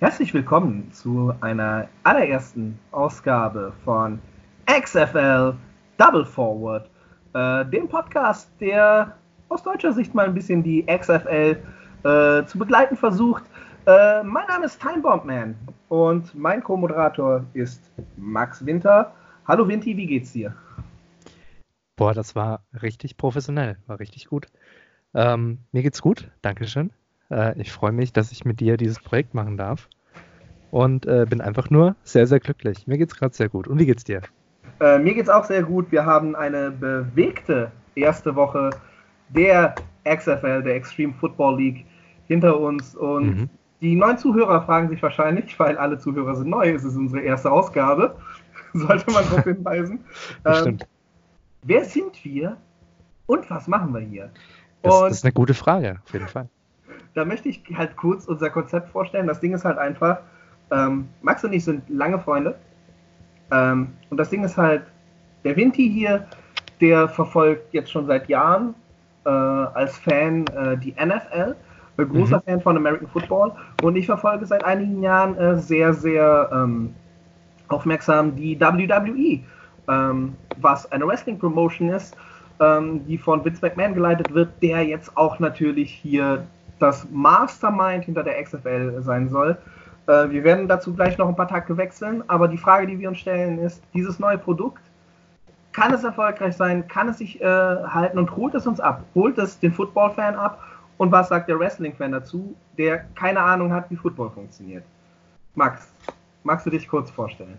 Herzlich willkommen zu einer allerersten Ausgabe von XFL Double Forward, äh, dem Podcast, der aus deutscher Sicht mal ein bisschen die XFL äh, zu begleiten versucht. Äh, mein Name ist Time Bomb Man und mein Co-Moderator ist Max Winter. Hallo Vinti, wie geht's dir? Boah, das war richtig professionell, war richtig gut. Ähm, mir geht's gut, Dankeschön. Äh, ich freue mich, dass ich mit dir dieses Projekt machen darf und äh, bin einfach nur sehr, sehr glücklich. Mir geht's gerade sehr gut. Und wie geht's dir? Äh, mir geht's auch sehr gut. Wir haben eine bewegte erste Woche der XFL, der Extreme Football League, hinter uns und mhm. die neuen Zuhörer fragen sich wahrscheinlich, weil alle Zuhörer sind neu, es ist unsere erste Ausgabe, sollte man darauf hinweisen. Ähm, wer sind wir und was machen wir hier? Das, das, ist eine gute Frage, auf jeden Fall. Da möchte ich halt kurz unser Konzept vorstellen. Das Ding ist halt einfach, ähm, Max und ich sind lange Freunde. Ähm, und das Ding ist halt, der Vinti hier, der verfolgt jetzt schon seit Jahren äh, als Fan äh, die NFL, ein großer mhm. Fan von American Football. Und ich verfolge seit einigen Jahren äh, sehr, sehr ähm, aufmerksam die WWE, ähm, was eine Wrestling-Promotion ist, ähm, die von Vince McMahon geleitet wird, der jetzt auch natürlich hier das Mastermind hinter der XFL sein soll. Äh, wir werden dazu gleich noch ein paar Tage wechseln, aber die Frage, die wir uns stellen, ist, dieses neue Produkt, kann es erfolgreich sein, kann es sich äh, halten und holt es uns ab? Holt es den Football-Fan ab? Und was sagt der Wrestling-Fan dazu, der keine Ahnung hat, wie Football funktioniert? Max, magst du dich kurz vorstellen?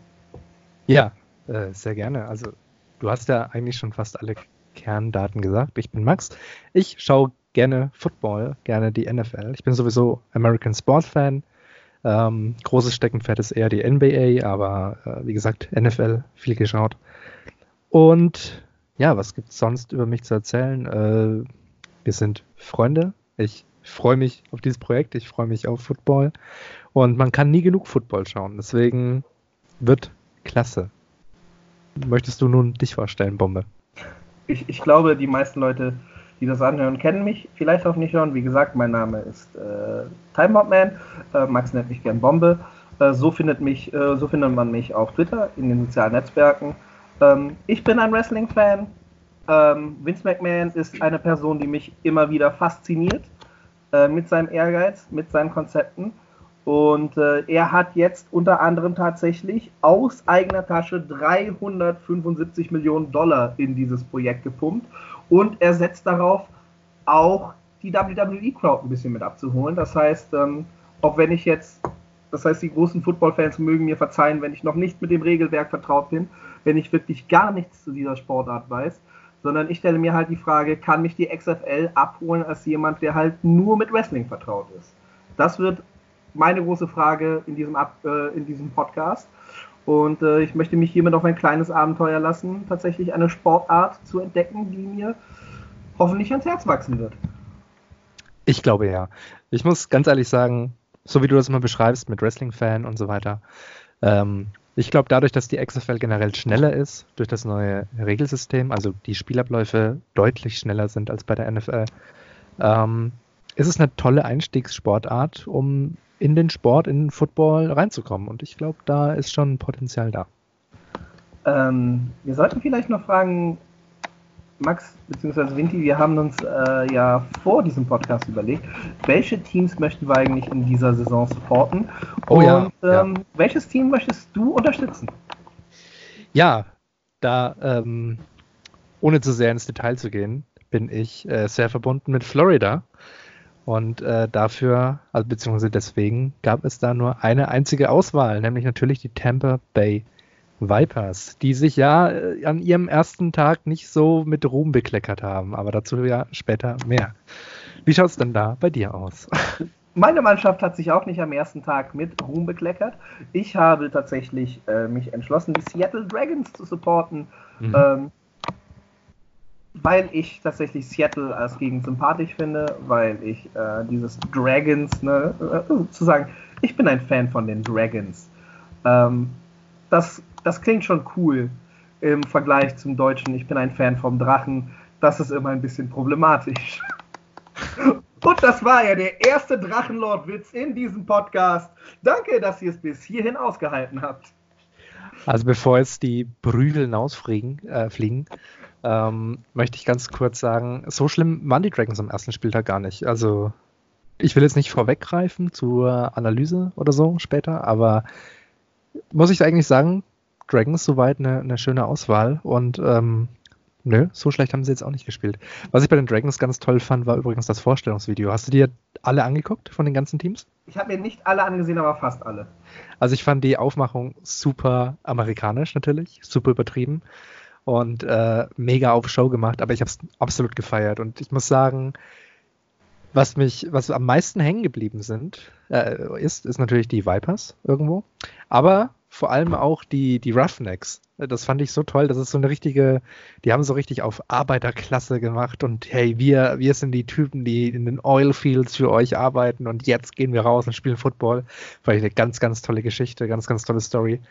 Ja, äh, sehr gerne. Also, du hast ja eigentlich schon fast alle Kerndaten gesagt. Ich bin Max. Ich schaue gerne Football, gerne die NFL. Ich bin sowieso American Sport Fan. Ähm, großes Steckenpferd ist eher die NBA, aber äh, wie gesagt, NFL viel geschaut. Und ja, was gibt es sonst über mich zu erzählen? Äh, wir sind Freunde. Ich freue mich auf dieses Projekt. Ich freue mich auf Football. Und man kann nie genug Football schauen. Deswegen wird klasse. Möchtest du nun dich vorstellen, Bombe? Ich, ich glaube, die meisten Leute die das anhören, kennen mich vielleicht auch nicht schon. Wie gesagt, mein Name ist äh, Timebomb Äh, Max nennt mich gern Bombe. Äh, so, findet mich, äh, so findet man mich auf Twitter, in den sozialen Netzwerken. Ähm, ich bin ein Wrestling-Fan. Ähm, Vince McMahon ist eine Person, die mich immer wieder fasziniert äh, mit seinem Ehrgeiz, mit seinen Konzepten. Und äh, er hat jetzt unter anderem tatsächlich aus eigener Tasche 375 Millionen Dollar in dieses Projekt gepumpt. Und er setzt darauf, auch die WWE-Crowd ein bisschen mit abzuholen. Das heißt, ähm, auch wenn ich jetzt, das heißt, die großen Football-Fans mögen mir verzeihen, wenn ich noch nicht mit dem Regelwerk vertraut bin, wenn ich wirklich gar nichts zu dieser Sportart weiß, sondern ich stelle mir halt die Frage, kann mich die XFL abholen als jemand, der halt nur mit Wrestling vertraut ist? Das wird meine große Frage in diesem, Ab äh, in diesem Podcast. Und äh, ich möchte mich hiermit auf ein kleines Abenteuer lassen, tatsächlich eine Sportart zu entdecken, die mir hoffentlich ans Herz wachsen wird. Ich glaube ja. Ich muss ganz ehrlich sagen, so wie du das immer beschreibst mit Wrestling-Fan und so weiter, ähm, ich glaube dadurch, dass die XFL generell schneller ist, durch das neue Regelsystem, also die Spielabläufe deutlich schneller sind als bei der NFL, ähm, ist es eine tolle Einstiegssportart, um in den Sport, in den Football reinzukommen. Und ich glaube, da ist schon Potenzial da. Ähm, wir sollten vielleicht noch fragen, Max bzw. Vinti, wir haben uns äh, ja vor diesem Podcast überlegt, welche Teams möchten wir eigentlich in dieser Saison supporten? Oh, Und ja, ähm, ja. welches Team möchtest du unterstützen? Ja, da, ähm, ohne zu sehr ins Detail zu gehen, bin ich äh, sehr verbunden mit Florida. Und äh, dafür, also beziehungsweise deswegen, gab es da nur eine einzige Auswahl, nämlich natürlich die Tampa Bay Vipers, die sich ja äh, an ihrem ersten Tag nicht so mit Ruhm bekleckert haben, aber dazu ja später mehr. Wie schaut es denn da bei dir aus? Meine Mannschaft hat sich auch nicht am ersten Tag mit Ruhm bekleckert. Ich habe tatsächlich äh, mich entschlossen, die Seattle Dragons zu supporten. Mhm. Ähm, weil ich tatsächlich Seattle als Gegend sympathisch finde, weil ich äh, dieses Dragons, ne, äh, zu sagen, ich bin ein Fan von den Dragons. Ähm, das, das klingt schon cool im Vergleich zum Deutschen, ich bin ein Fan vom Drachen. Das ist immer ein bisschen problematisch. Und das war ja der erste Drachenlord-Witz in diesem Podcast. Danke, dass ihr es bis hierhin ausgehalten habt. Also bevor jetzt die Prügel hinausfliegen, äh, fliegen, ähm, möchte ich ganz kurz sagen, so schlimm waren die Dragons am ersten Spieltag gar nicht. Also ich will jetzt nicht vorweggreifen zur Analyse oder so später, aber muss ich eigentlich sagen, Dragons soweit eine, eine schöne Auswahl und ähm, nö, so schlecht haben sie jetzt auch nicht gespielt. Was ich bei den Dragons ganz toll fand, war übrigens das Vorstellungsvideo. Hast du dir alle angeguckt von den ganzen Teams? Ich habe mir nicht alle angesehen, aber fast alle. Also ich fand die Aufmachung super amerikanisch natürlich, super übertrieben und äh, mega auf Show gemacht, aber ich habe es absolut gefeiert und ich muss sagen, was mich, was am meisten hängen geblieben sind, äh, ist, ist natürlich die Vipers irgendwo, aber vor allem auch die, die Roughnecks. Das fand ich so toll. Das ist so eine richtige, die haben so richtig auf Arbeiterklasse gemacht und hey, wir, wir sind die Typen, die in den Oilfields für euch arbeiten und jetzt gehen wir raus und spielen Football. Ich eine ganz, ganz tolle Geschichte, ganz, ganz tolle Story.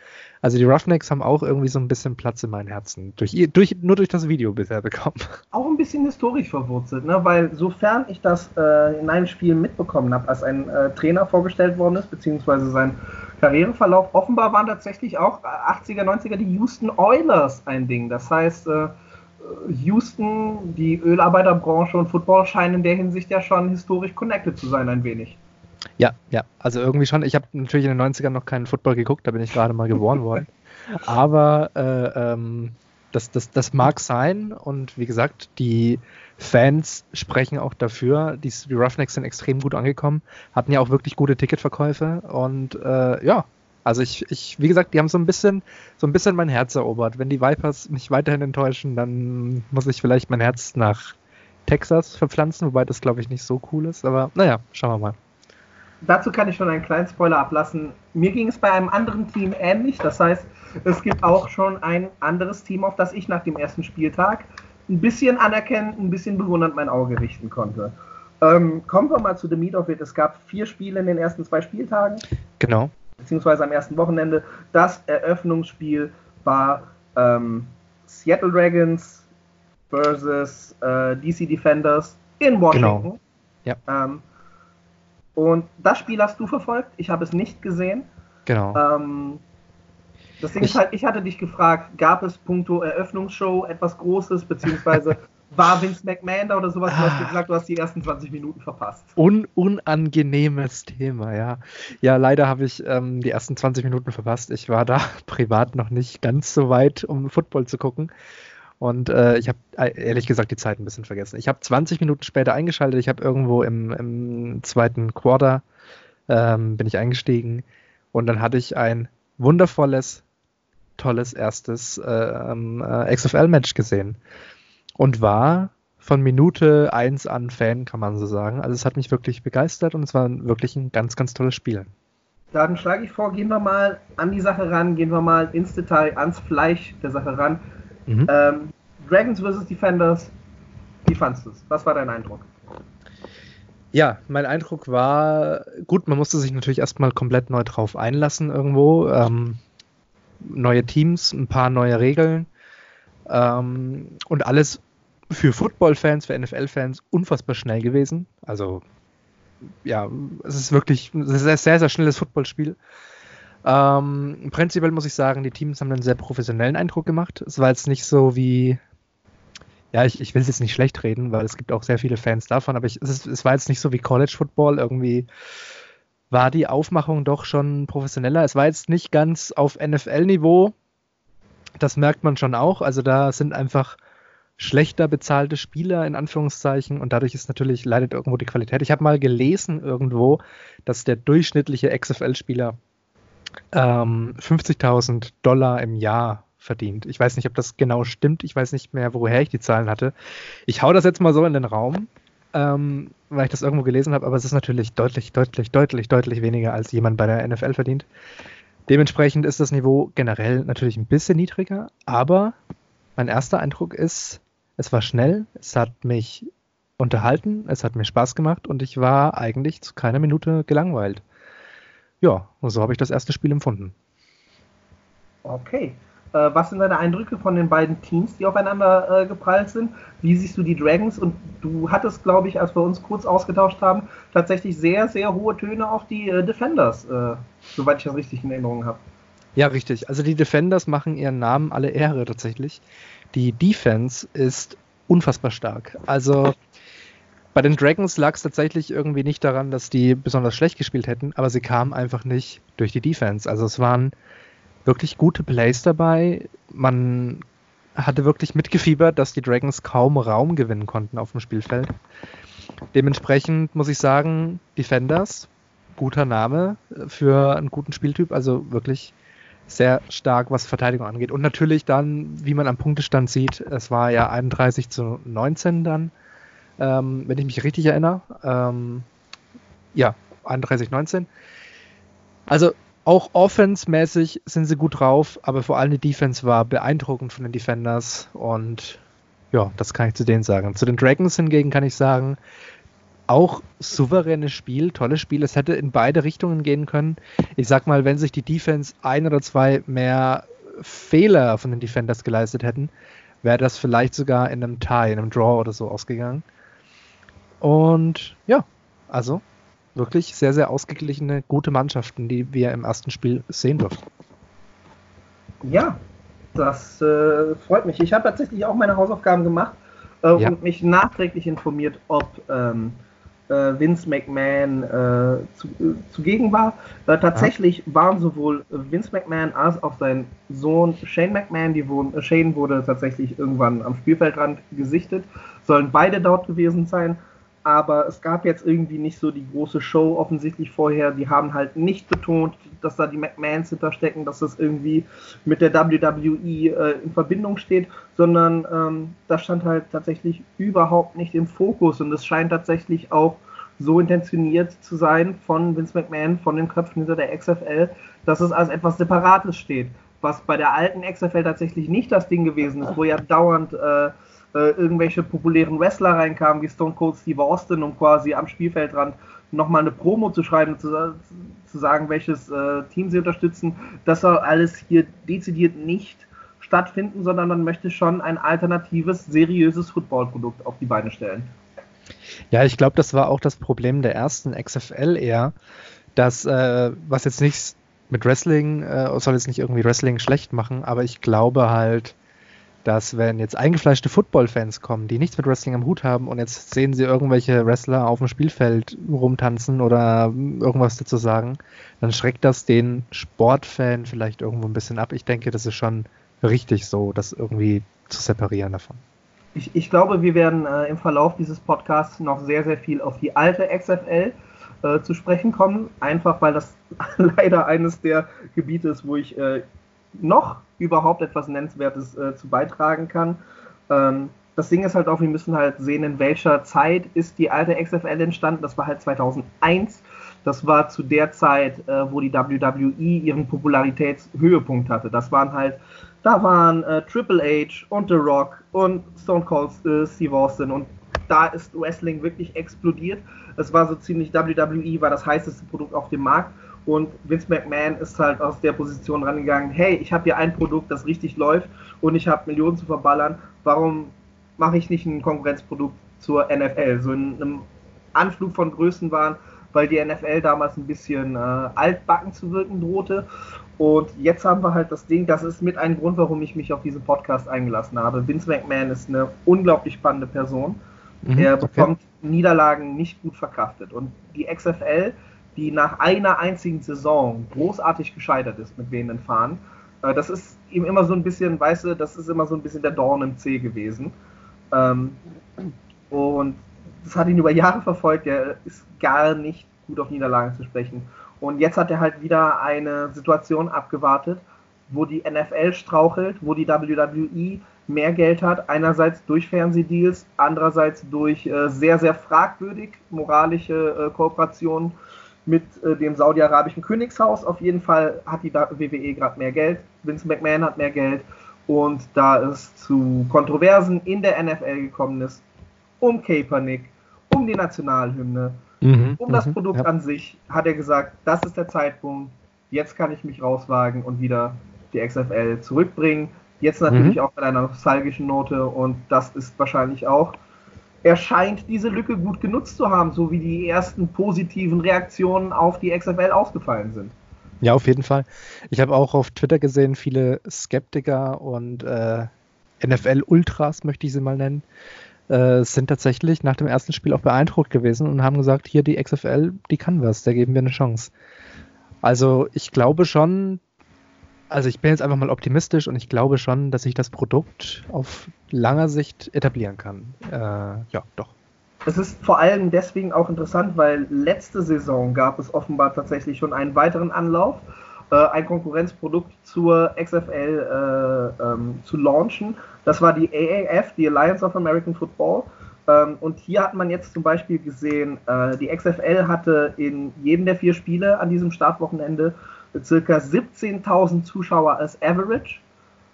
Also die Roughnecks haben auch irgendwie so ein bisschen Platz in meinem Herzen. Durch, durch, nur durch das Video bisher bekommen. Auch ein bisschen historisch verwurzelt, ne? weil sofern ich das äh, in einem Spiel mitbekommen habe, als ein äh, Trainer vorgestellt worden ist, beziehungsweise sein Karriereverlauf. Offenbar waren tatsächlich auch 80er, 90er die Houston Oilers ein Ding. Das heißt, äh, Houston, die Ölarbeiterbranche und Football scheinen in der Hinsicht ja schon historisch connected zu sein, ein wenig. Ja, ja, also irgendwie schon. Ich habe natürlich in den 90ern noch keinen Football geguckt, da bin ich gerade mal geboren worden. Aber äh, ähm, das, das, das mag sein und wie gesagt, die Fans sprechen auch dafür. Die, die Roughnecks sind extrem gut angekommen, hatten ja auch wirklich gute Ticketverkäufe und äh, ja, also ich, ich, wie gesagt, die haben so ein bisschen, so ein bisschen mein Herz erobert. Wenn die Vipers mich weiterhin enttäuschen, dann muss ich vielleicht mein Herz nach Texas verpflanzen, wobei das glaube ich nicht so cool ist. Aber naja, schauen wir mal. Dazu kann ich schon einen kleinen Spoiler ablassen. Mir ging es bei einem anderen Team ähnlich. Das heißt, es gibt auch schon ein anderes Team, auf das ich nach dem ersten Spieltag ein bisschen anerkennend, ein bisschen bewundernd mein Auge richten konnte. Ähm, kommen wir mal zu The Meat of It. Es gab vier Spiele in den ersten zwei Spieltagen. Genau. Beziehungsweise am ersten Wochenende. Das Eröffnungsspiel war ähm, Seattle Dragons versus äh, DC Defenders in Washington. Genau. Ja. Ähm, und das Spiel hast du verfolgt. Ich habe es nicht gesehen. Genau. Ähm, das Ding ist halt, ich hatte dich gefragt, gab es puncto Eröffnungsshow etwas Großes, beziehungsweise war Vince McMahon da oder sowas? Du hast ah. gesagt, du hast die ersten 20 Minuten verpasst. Un unangenehmes Thema, ja. Ja, leider habe ich ähm, die ersten 20 Minuten verpasst. Ich war da privat noch nicht ganz so weit, um Football zu gucken. Und äh, ich habe äh, ehrlich gesagt die Zeit ein bisschen vergessen. Ich habe 20 Minuten später eingeschaltet. Ich habe irgendwo im, im, zweiten Quarter ähm, bin ich eingestiegen und dann hatte ich ein wundervolles tolles erstes äh, äh, XFL-Match gesehen und war von Minute 1 an Fan, kann man so sagen. Also es hat mich wirklich begeistert und es war wirklich ein ganz, ganz tolles Spiel. Dann schlage ich vor, gehen wir mal an die Sache ran, gehen wir mal ins Detail, ans Fleisch der Sache ran. Mhm. Ähm, Dragons vs. Defenders, wie fandest du es? Was war dein Eindruck? Ja, mein Eindruck war, gut, man musste sich natürlich erstmal komplett neu drauf einlassen irgendwo. Ähm, neue Teams, ein paar neue Regeln ähm, und alles für Football-Fans, für NFL-Fans unfassbar schnell gewesen. Also ja, es ist wirklich ein sehr, sehr, sehr schnelles Footballspiel. Ähm, prinzipiell muss ich sagen, die Teams haben einen sehr professionellen Eindruck gemacht. Es war jetzt nicht so wie, ja, ich, ich will es jetzt nicht schlecht reden, weil es gibt auch sehr viele Fans davon, aber ich, es, ist, es war jetzt nicht so wie College Football irgendwie war die Aufmachung doch schon professioneller. Es war jetzt nicht ganz auf NFL-Niveau. Das merkt man schon auch. Also da sind einfach schlechter bezahlte Spieler in Anführungszeichen und dadurch ist natürlich leidet irgendwo die Qualität. Ich habe mal gelesen irgendwo, dass der durchschnittliche XFL-Spieler ähm, 50.000 Dollar im Jahr verdient. Ich weiß nicht, ob das genau stimmt. Ich weiß nicht mehr, woher ich die Zahlen hatte. Ich hau das jetzt mal so in den Raum ähm, weil ich das irgendwo gelesen habe, aber es ist natürlich deutlich, deutlich, deutlich, deutlich weniger, als jemand bei der NFL verdient. Dementsprechend ist das Niveau generell natürlich ein bisschen niedriger, aber mein erster Eindruck ist, es war schnell, es hat mich unterhalten, es hat mir Spaß gemacht und ich war eigentlich zu keiner Minute gelangweilt. Ja, und so habe ich das erste Spiel empfunden. Okay. Äh, was sind deine Eindrücke von den beiden Teams, die aufeinander äh, geprallt sind? Wie siehst du die Dragons? Und du hattest, glaube ich, als wir uns kurz ausgetauscht haben, tatsächlich sehr, sehr hohe Töne auf die äh, Defenders, äh, soweit ich das richtig in Erinnerung habe. Ja, richtig. Also die Defenders machen ihren Namen alle Ehre tatsächlich. Die Defense ist unfassbar stark. Also bei den Dragons lag es tatsächlich irgendwie nicht daran, dass die besonders schlecht gespielt hätten, aber sie kamen einfach nicht durch die Defense. Also es waren wirklich gute Plays dabei. Man hatte wirklich mitgefiebert, dass die Dragons kaum Raum gewinnen konnten auf dem Spielfeld. Dementsprechend muss ich sagen, Defenders, guter Name für einen guten Spieltyp, also wirklich sehr stark, was Verteidigung angeht. Und natürlich dann, wie man am Punktestand sieht, es war ja 31 zu 19 dann, ähm, wenn ich mich richtig erinnere. Ähm, ja, 31 19. Also auch offense-mäßig sind sie gut drauf, aber vor allem die Defense war beeindruckend von den Defenders und ja, das kann ich zu denen sagen. Zu den Dragons hingegen kann ich sagen, auch souveränes Spiel, tolles Spiel. Es hätte in beide Richtungen gehen können. Ich sag mal, wenn sich die Defense ein oder zwei mehr Fehler von den Defenders geleistet hätten, wäre das vielleicht sogar in einem Tie, in einem Draw oder so ausgegangen. Und ja, also wirklich sehr, sehr ausgeglichene, gute Mannschaften, die wir im ersten Spiel sehen durften. Ja, das äh, freut mich. Ich habe tatsächlich auch meine Hausaufgaben gemacht äh, ja. und mich nachträglich informiert, ob ähm, äh, Vince McMahon äh, zu, äh, zugegen war. Äh, tatsächlich ja. waren sowohl Vince McMahon als auch sein Sohn Shane McMahon, die wurden, Shane wurde tatsächlich irgendwann am Spielfeldrand gesichtet, sollen beide dort gewesen sein aber es gab jetzt irgendwie nicht so die große Show offensichtlich vorher. Die haben halt nicht betont, dass da die McMahons hinterstecken, dass das irgendwie mit der WWE äh, in Verbindung steht, sondern ähm, das stand halt tatsächlich überhaupt nicht im Fokus und es scheint tatsächlich auch so intentioniert zu sein von Vince McMahon, von den Köpfen hinter der XFL, dass es als etwas Separates steht. Was bei der alten XFL tatsächlich nicht das Ding gewesen ist, wo ja dauernd äh, äh, irgendwelche populären Wrestler reinkamen, wie Stone Cold Steve Austin, um quasi am Spielfeldrand nochmal eine Promo zu schreiben, zu, zu sagen, welches äh, Team sie unterstützen. Das soll alles hier dezidiert nicht stattfinden, sondern man möchte schon ein alternatives, seriöses Footballprodukt auf die Beine stellen. Ja, ich glaube, das war auch das Problem der ersten XFL eher, dass, äh, was jetzt nichts mit Wrestling, äh, soll jetzt nicht irgendwie Wrestling schlecht machen, aber ich glaube halt, dass wenn jetzt eingefleischte Football-Fans kommen, die nichts mit Wrestling am Hut haben und jetzt sehen sie irgendwelche Wrestler auf dem Spielfeld rumtanzen oder irgendwas dazu sagen, dann schreckt das den Sportfan vielleicht irgendwo ein bisschen ab. Ich denke, das ist schon richtig so, das irgendwie zu separieren davon. Ich, ich glaube, wir werden äh, im Verlauf dieses Podcasts noch sehr, sehr viel auf die alte XFL äh, zu sprechen kommen, einfach weil das leider eines der Gebiete ist, wo ich äh, noch überhaupt etwas Nennenswertes äh, zu beitragen kann. Ähm, das Ding ist halt auch, wir müssen halt sehen, in welcher Zeit ist die alte XFL entstanden. Das war halt 2001. Das war zu der Zeit, äh, wo die WWE ihren Popularitätshöhepunkt hatte. Das waren halt, da waren äh, Triple H und The Rock und Stone Cold äh, Steve Austin und da ist Wrestling wirklich explodiert. Es war so ziemlich, WWE war das heißeste Produkt auf dem Markt und Vince McMahon ist halt aus der Position rangegangen, hey, ich habe hier ein Produkt, das richtig läuft und ich habe Millionen zu verballern. Warum mache ich nicht ein Konkurrenzprodukt zur NFL? So in einem Anflug von Größen waren, weil die NFL damals ein bisschen äh, altbacken zu wirken drohte. Und jetzt haben wir halt das Ding, das ist mit ein Grund, warum ich mich auf diesen Podcast eingelassen habe. Vince McMahon ist eine unglaublich spannende Person. Mhm, er bekommt okay. Niederlagen nicht gut verkraftet. Und die XFL die nach einer einzigen Saison großartig gescheitert ist mit wehenden Fahren. Äh, das ist ihm immer so ein bisschen, weißt du, das ist immer so ein bisschen der Dorn im C gewesen. Ähm, und das hat ihn über Jahre verfolgt. Er ist gar nicht gut auf Niederlagen zu sprechen. Und jetzt hat er halt wieder eine Situation abgewartet, wo die NFL strauchelt, wo die WWE mehr Geld hat, einerseits durch Fernsehdeals, andererseits durch äh, sehr, sehr fragwürdig moralische äh, Kooperationen mit äh, dem saudi-arabischen Königshaus. Auf jeden Fall hat die WWE gerade mehr Geld. Vince McMahon hat mehr Geld. Und da es zu Kontroversen in der NFL gekommen ist, um Kaepernick, um die Nationalhymne, mhm, um das mhm, Produkt ja. an sich, hat er gesagt, das ist der Zeitpunkt, jetzt kann ich mich rauswagen und wieder die XFL zurückbringen. Jetzt natürlich mhm. auch mit einer nostalgischen Note und das ist wahrscheinlich auch er scheint diese Lücke gut genutzt zu haben, so wie die ersten positiven Reaktionen auf die XFL ausgefallen sind. Ja, auf jeden Fall. Ich habe auch auf Twitter gesehen, viele Skeptiker und äh, NFL-Ultras, möchte ich sie mal nennen, äh, sind tatsächlich nach dem ersten Spiel auch beeindruckt gewesen und haben gesagt, hier die XFL, die kann was, da geben wir eine Chance. Also ich glaube schon, also ich bin jetzt einfach mal optimistisch und ich glaube schon, dass sich das Produkt auf langer Sicht etablieren kann. Äh, ja, doch. Es ist vor allem deswegen auch interessant, weil letzte Saison gab es offenbar tatsächlich schon einen weiteren Anlauf, äh, ein Konkurrenzprodukt zur XFL äh, ähm, zu launchen. Das war die AAF, die Alliance of American Football. Ähm, und hier hat man jetzt zum Beispiel gesehen, äh, die XFL hatte in jedem der vier Spiele an diesem Startwochenende circa 17.000 Zuschauer als Average.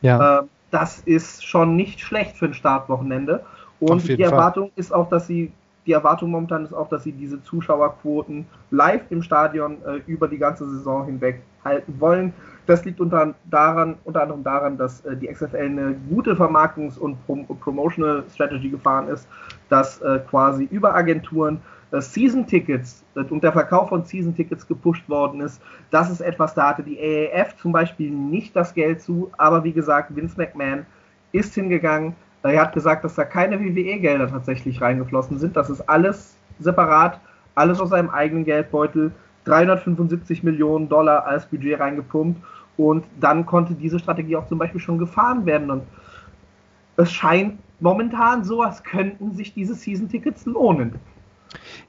Ja. Ähm, das ist schon nicht schlecht für ein Startwochenende. Und die Erwartung Fall. ist auch, dass sie, die Erwartung momentan ist auch, dass sie diese Zuschauerquoten live im Stadion äh, über die ganze Saison hinweg halten wollen. Das liegt unter, daran, unter anderem daran, dass äh, die XFL eine gute Vermarktungs- und Prom Promotional Strategy gefahren ist, dass äh, quasi über Agenturen äh, Season-Tickets und der Verkauf von Season-Tickets gepusht worden ist. Das ist etwas, da hatte die AAF zum Beispiel nicht das Geld zu, aber wie gesagt, Vince McMahon ist hingegangen. Er hat gesagt, dass da keine WWE-Gelder tatsächlich reingeflossen sind. Das ist alles separat, alles aus seinem eigenen Geldbeutel. 375 Millionen Dollar als Budget reingepumpt und dann konnte diese Strategie auch zum Beispiel schon gefahren werden. Und es scheint momentan so, als könnten sich diese Season-Tickets lohnen.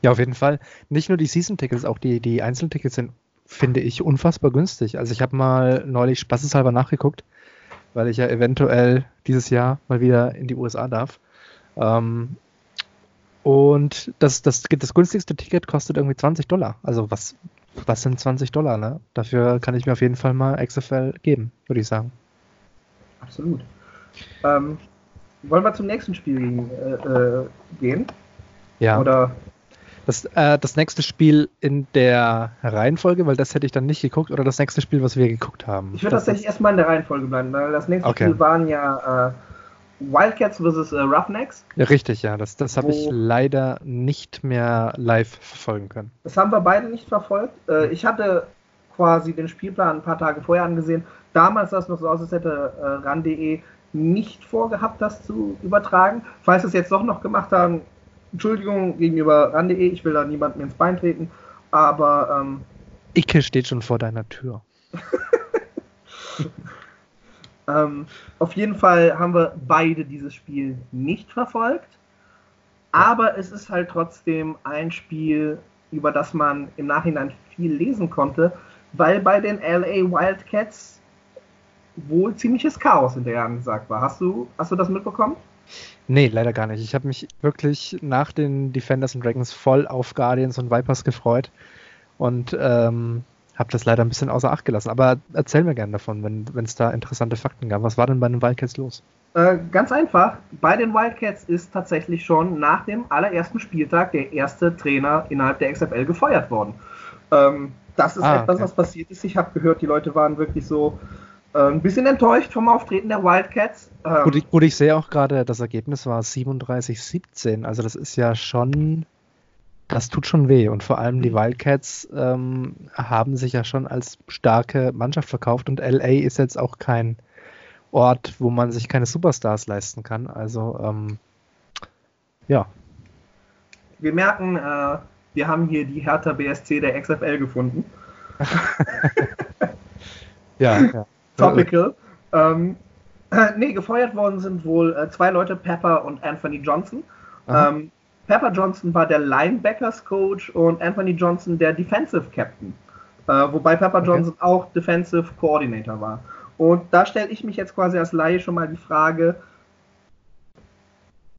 Ja, auf jeden Fall. Nicht nur die Season-Tickets, auch die, die Einzeltickets sind, finde ich, unfassbar günstig. Also ich habe mal neulich spaßeshalber nachgeguckt, weil ich ja eventuell dieses Jahr mal wieder in die USA darf. Ähm, und das, das, das günstigste Ticket kostet irgendwie 20 Dollar. Also was, was sind 20 Dollar? Ne? Dafür kann ich mir auf jeden Fall mal XFL geben, würde ich sagen. Absolut. Ähm, wollen wir zum nächsten Spiel äh, äh, gehen? Ja. Oder das, äh, das nächste Spiel in der Reihenfolge, weil das hätte ich dann nicht geguckt, oder das nächste Spiel, was wir geguckt haben? Ich würde tatsächlich erstmal in der Reihenfolge bleiben, weil das nächste okay. Spiel waren ja äh, Wildcats vs. Äh, Roughnecks. Ja, richtig, ja. Das, das habe ich leider nicht mehr live verfolgen können. Das haben wir beide nicht verfolgt. Äh, ich hatte quasi den Spielplan ein paar Tage vorher angesehen. Damals sah es noch so aus, als hätte äh, RAN.de nicht vorgehabt, das zu übertragen. Falls es jetzt doch noch gemacht haben, Entschuldigung gegenüber RAN.de, ich will da niemandem ins Bein treten, aber. Ähm, Icke steht schon vor deiner Tür. ähm, auf jeden Fall haben wir beide dieses Spiel nicht verfolgt, aber es ist halt trotzdem ein Spiel, über das man im Nachhinein viel lesen konnte, weil bei den LA Wildcats wohl ziemliches Chaos hinterher angesagt war. Hast du, hast du das mitbekommen? Nee, leider gar nicht. Ich habe mich wirklich nach den Defenders and Dragons voll auf Guardians und Vipers gefreut und ähm, habe das leider ein bisschen außer Acht gelassen. Aber erzähl mir gerne davon, wenn es da interessante Fakten gab. Was war denn bei den Wildcats los? Äh, ganz einfach. Bei den Wildcats ist tatsächlich schon nach dem allerersten Spieltag der erste Trainer innerhalb der XFL gefeuert worden. Ähm, das ist ah, etwas, okay. was passiert ist. Ich habe gehört, die Leute waren wirklich so, ein bisschen enttäuscht vom Auftreten der Wildcats. Ähm, gut, ich, gut, ich sehe auch gerade, das Ergebnis war 37-17. Also das ist ja schon, das tut schon weh. Und vor allem die mhm. Wildcats ähm, haben sich ja schon als starke Mannschaft verkauft und LA ist jetzt auch kein Ort, wo man sich keine Superstars leisten kann. Also ähm, ja. Wir merken, äh, wir haben hier die Hertha BSC der XFL gefunden. ja, ja. Topical. ähm, äh, nee, gefeuert worden sind wohl äh, zwei Leute, Pepper und Anthony Johnson. Ähm, Pepper Johnson war der Linebackers Coach und Anthony Johnson der Defensive Captain. Äh, wobei Pepper okay. Johnson auch Defensive Coordinator war. Und da stelle ich mich jetzt quasi als Laie schon mal die Frage,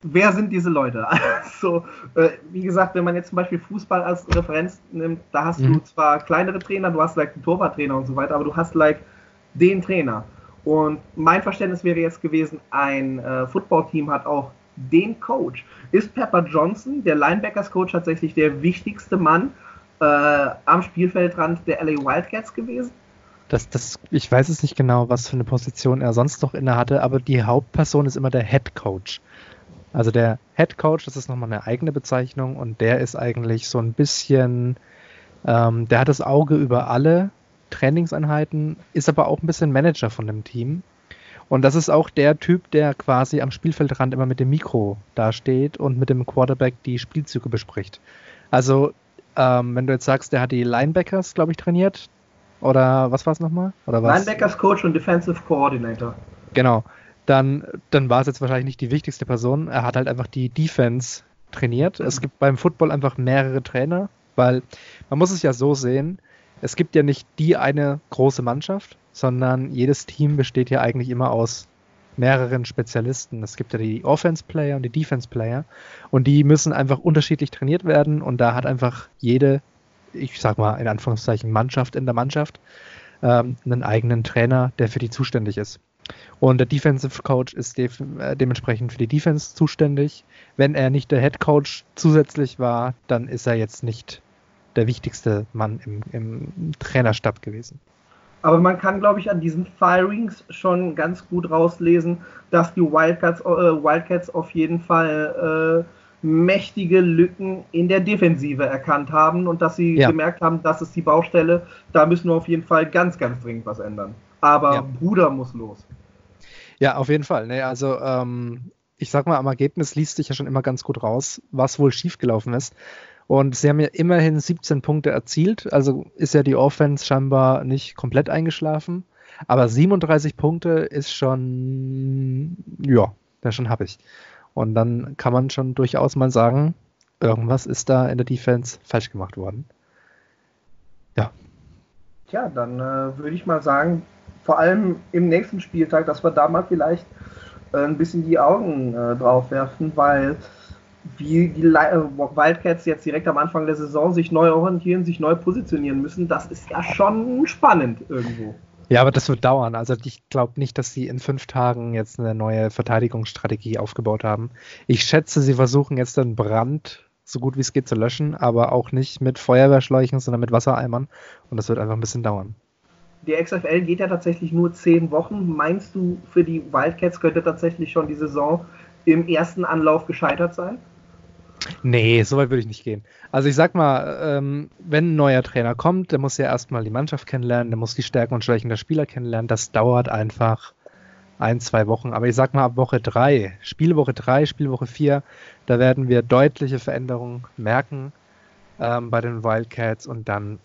wer sind diese Leute? Also, äh, wie gesagt, wenn man jetzt zum Beispiel Fußball als Referenz nimmt, da hast mhm. du zwar kleinere Trainer, du hast like einen Torwarttrainer und so weiter, aber du hast like den Trainer. Und mein Verständnis wäre jetzt gewesen, ein äh, Footballteam hat auch den Coach. Ist Pepper Johnson, der Linebackers-Coach, tatsächlich der wichtigste Mann äh, am Spielfeldrand der LA Wildcats gewesen? Das, das, ich weiß es nicht genau, was für eine Position er sonst noch inne hatte, aber die Hauptperson ist immer der Head Coach. Also der Head Coach, das ist nochmal eine eigene Bezeichnung und der ist eigentlich so ein bisschen, ähm, der hat das Auge über alle Trainingseinheiten, ist aber auch ein bisschen Manager von dem Team. Und das ist auch der Typ, der quasi am Spielfeldrand immer mit dem Mikro dasteht und mit dem Quarterback die Spielzüge bespricht. Also, ähm, wenn du jetzt sagst, der hat die Linebackers, glaube ich, trainiert. Oder was war es nochmal? Linebackers Coach und Defensive Coordinator. Genau. Dann, dann war es jetzt wahrscheinlich nicht die wichtigste Person. Er hat halt einfach die Defense trainiert. Es gibt beim Football einfach mehrere Trainer, weil man muss es ja so sehen, es gibt ja nicht die eine große Mannschaft, sondern jedes Team besteht ja eigentlich immer aus mehreren Spezialisten. Es gibt ja die Offense-Player und die Defense-Player und die müssen einfach unterschiedlich trainiert werden und da hat einfach jede, ich sag mal in Anführungszeichen Mannschaft in der Mannschaft, ähm, einen eigenen Trainer, der für die zuständig ist. Und der Defensive Coach ist de äh, dementsprechend für die Defense zuständig. Wenn er nicht der Head Coach zusätzlich war, dann ist er jetzt nicht der wichtigste Mann im, im Trainerstab gewesen. Aber man kann, glaube ich, an diesen Firings schon ganz gut rauslesen, dass die Wildcats, äh, Wildcats auf jeden Fall äh, mächtige Lücken in der Defensive erkannt haben und dass sie ja. gemerkt haben, das ist die Baustelle, da müssen wir auf jeden Fall ganz, ganz dringend was ändern. Aber ja. Bruder muss los. Ja, auf jeden Fall. Nee, also ähm, ich sag mal, am Ergebnis liest sich ja schon immer ganz gut raus, was wohl schiefgelaufen ist. Und sie haben ja immerhin 17 Punkte erzielt, also ist ja die Offense scheinbar nicht komplett eingeschlafen. Aber 37 Punkte ist schon, ja, das schon habe ich. Und dann kann man schon durchaus mal sagen, irgendwas ist da in der Defense falsch gemacht worden. Ja. Tja, dann äh, würde ich mal sagen, vor allem im nächsten Spieltag, dass wir da mal vielleicht äh, ein bisschen die Augen äh, drauf werfen, weil wie die äh, Wildcats jetzt direkt am Anfang der Saison sich neu orientieren, sich neu positionieren müssen, das ist ja schon spannend irgendwo. Ja, aber das wird dauern. Also ich glaube nicht, dass sie in fünf Tagen jetzt eine neue Verteidigungsstrategie aufgebaut haben. Ich schätze, sie versuchen jetzt den Brand so gut wie es geht zu löschen, aber auch nicht mit Feuerwehrschläuchen, sondern mit Wassereimern. Und das wird einfach ein bisschen dauern. Die XFL geht ja tatsächlich nur zehn Wochen. Meinst du, für die Wildcats könnte tatsächlich schon die Saison im ersten Anlauf gescheitert sein? Nee, so weit würde ich nicht gehen. Also ich sag mal, ähm, wenn ein neuer Trainer kommt, der muss ja erstmal die Mannschaft kennenlernen, der muss die Stärken und Schwächen der Spieler kennenlernen. Das dauert einfach ein, zwei Wochen. Aber ich sag mal, ab Woche drei, Spielwoche drei, Spielwoche vier, da werden wir deutliche Veränderungen merken ähm, bei den Wildcats und dann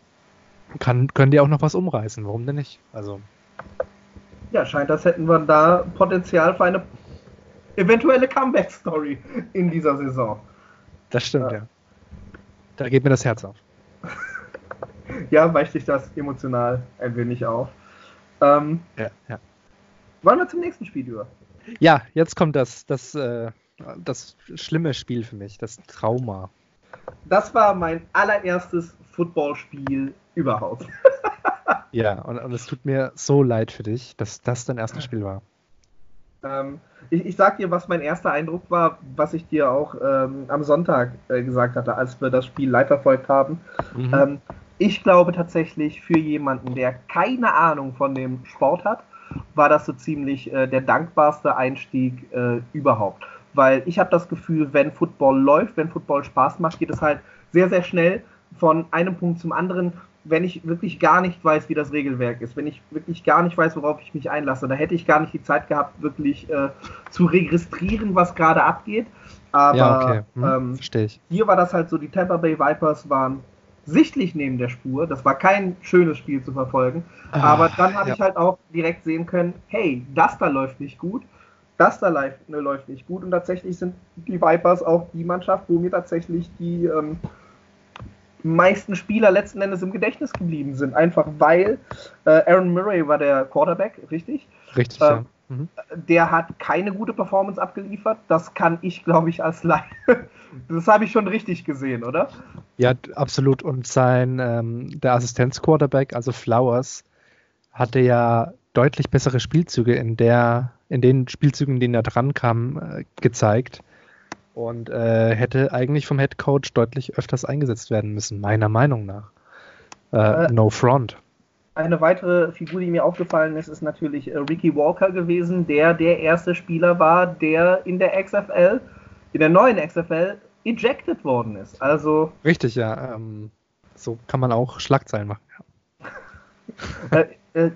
kann, können die auch noch was umreißen. Warum denn nicht? Also. Ja, scheint, als hätten wir da Potenzial für eine eventuelle Comeback-Story in dieser Saison. Das stimmt, ja. ja. Da geht mir das Herz auf. ja, weicht sich das emotional ein wenig auf. Ähm, ja, ja. Wollen wir zum nächsten Spiel über? Ja, jetzt kommt das, das, äh, das schlimme Spiel für mich, das Trauma. Das war mein allererstes Footballspiel überhaupt. ja, und, und es tut mir so leid für dich, dass das dein erstes Spiel war. Ähm, ich, ich sag dir, was mein erster Eindruck war, was ich dir auch ähm, am Sonntag äh, gesagt hatte, als wir das Spiel live verfolgt haben. Mhm. Ähm, ich glaube tatsächlich, für jemanden, der keine Ahnung von dem Sport hat, war das so ziemlich äh, der dankbarste Einstieg äh, überhaupt. Weil ich habe das Gefühl, wenn Football läuft, wenn Football Spaß macht, geht es halt sehr, sehr schnell von einem Punkt zum anderen wenn ich wirklich gar nicht weiß, wie das Regelwerk ist, wenn ich wirklich gar nicht weiß, worauf ich mich einlasse, da hätte ich gar nicht die Zeit gehabt, wirklich äh, zu registrieren, was gerade abgeht. Aber ja, okay. hm, ähm, verstehe ich. hier war das halt so, die Tampa Bay Vipers waren sichtlich neben der Spur. Das war kein schönes Spiel zu verfolgen. Ah, aber dann habe ja. ich halt auch direkt sehen können, hey, das da läuft nicht gut. Das da läuft, ne, läuft nicht gut. Und tatsächlich sind die Vipers auch die Mannschaft, wo mir tatsächlich die ähm, meisten Spieler letzten Endes im Gedächtnis geblieben sind. Einfach weil äh, Aaron Murray war der Quarterback, richtig? Richtig, äh, ja. Mhm. Der hat keine gute Performance abgeliefert. Das kann ich, glaube ich, als Laie. Das habe ich schon richtig gesehen, oder? Ja, absolut. Und sein ähm, der Assistenz-Quarterback, also Flowers, hatte ja deutlich bessere Spielzüge in der in den Spielzügen, denen er dran kam, äh, gezeigt und äh, hätte eigentlich vom Head Coach deutlich öfters eingesetzt werden müssen, meiner Meinung nach. Äh, äh, no front. Eine weitere Figur, die mir aufgefallen ist, ist natürlich äh, Ricky Walker gewesen, der der erste Spieler war, der in der XFL, in der neuen XFL, ejected worden ist. Also richtig, ja. Ähm, so kann man auch Schlagzeilen machen. Ja. äh, äh,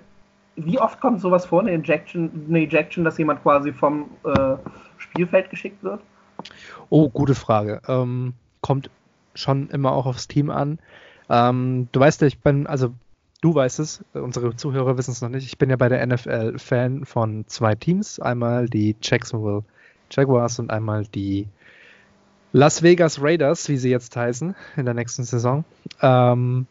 wie oft kommt sowas vor, eine Injection, eine Ejection, dass jemand quasi vom Spielfeld geschickt wird? Oh, gute Frage. Ähm, kommt schon immer auch aufs Team an. Ähm, du weißt ja, ich bin, also du weißt es, unsere Zuhörer wissen es noch nicht. Ich bin ja bei der NFL Fan von zwei Teams. Einmal die Jacksonville Jaguars und einmal die Las Vegas Raiders, wie sie jetzt heißen, in der nächsten Saison. Ähm,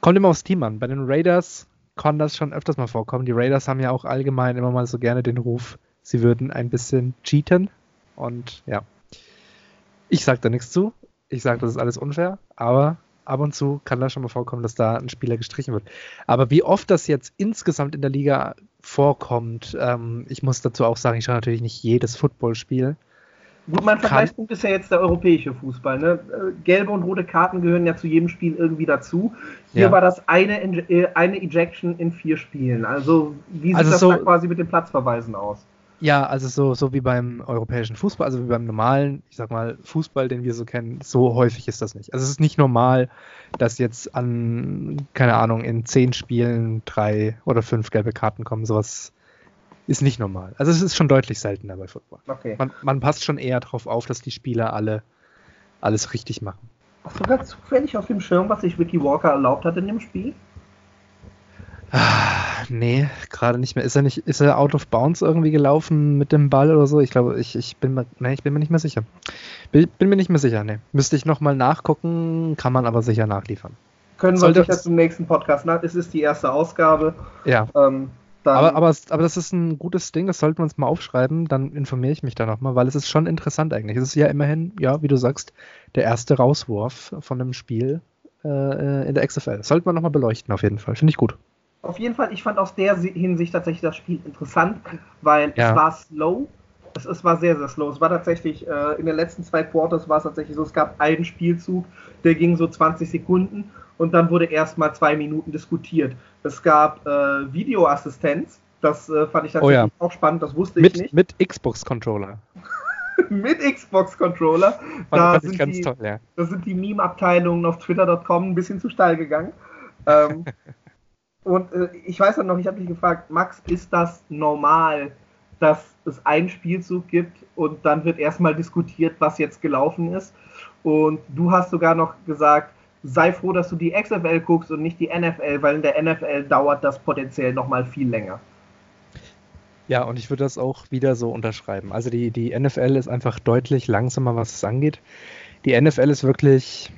kommt immer aufs Team an. Bei den Raiders kann das schon öfters mal vorkommen. Die Raiders haben ja auch allgemein immer mal so gerne den Ruf, sie würden ein bisschen cheaten. Und ja, ich sage da nichts zu. Ich sage, das ist alles unfair, aber ab und zu kann das schon mal vorkommen, dass da ein Spieler gestrichen wird. Aber wie oft das jetzt insgesamt in der Liga vorkommt, ähm, ich muss dazu auch sagen, ich schaue natürlich nicht jedes Footballspiel. Gut, mein Vergleichspunkt ist ja jetzt der europäische Fußball. Ne? Äh, gelbe und rote Karten gehören ja zu jedem Spiel irgendwie dazu. Hier ja. war das eine, äh, eine Ejection in vier Spielen. Also wie sieht also das so, da quasi mit den Platzverweisen aus? Ja, also so, so wie beim europäischen Fußball, also wie beim normalen, ich sag mal, Fußball, den wir so kennen, so häufig ist das nicht. Also es ist nicht normal, dass jetzt an, keine Ahnung, in zehn Spielen drei oder fünf gelbe Karten kommen. Sowas ist nicht normal. Also es ist schon deutlich seltener bei Football. Okay. Man, man passt schon eher darauf auf, dass die Spieler alle alles richtig machen. Hast du gerade zufällig auf dem Schirm, was sich Ricky Walker erlaubt hat in dem Spiel? Ah, nee, gerade nicht mehr. Ist er nicht, ist er out of bounds irgendwie gelaufen mit dem Ball oder so? Ich glaube, ich, ich bin mir, nee, ich bin mir nicht mehr sicher. Bin, bin mir nicht mehr sicher, nee. Müsste ich nochmal nachgucken, kann man aber sicher nachliefern. Können wir sicher zum nächsten Podcast nach. Es ist die erste Ausgabe. Ja. Ähm, aber, aber, aber das ist ein gutes Ding, das sollten wir uns mal aufschreiben, dann informiere ich mich da nochmal, weil es ist schon interessant eigentlich. Es ist ja immerhin, ja, wie du sagst, der erste Rauswurf von einem Spiel äh, in der XFL. Das sollten wir nochmal beleuchten, auf jeden Fall. Finde ich gut. Auf jeden Fall, ich fand aus der Hinsicht tatsächlich das Spiel interessant, weil ja. es war slow. Es, es, war sehr, sehr slow. Es war tatsächlich, äh, in den letzten zwei Quarters war es tatsächlich so, es gab einen Spielzug, der ging so 20 Sekunden und dann wurde erstmal zwei Minuten diskutiert. Es gab äh, Videoassistenz, das äh, fand ich tatsächlich oh ja. auch spannend, das wusste mit, ich nicht. Mit Xbox-Controller. mit Xbox-Controller. Da, sind die, toll, ja. da sind die Meme-Abteilungen auf Twitter.com ein bisschen zu steil gegangen. Ähm, und äh, ich weiß noch, ich habe dich gefragt, Max, ist das normal, dass es einen Spielzug gibt und dann wird erstmal diskutiert, was jetzt gelaufen ist? Und du hast sogar noch gesagt, sei froh, dass du die XFL guckst und nicht die NFL, weil in der NFL dauert das potenziell nochmal viel länger. Ja, und ich würde das auch wieder so unterschreiben. Also die, die NFL ist einfach deutlich langsamer, was es angeht. Die NFL ist wirklich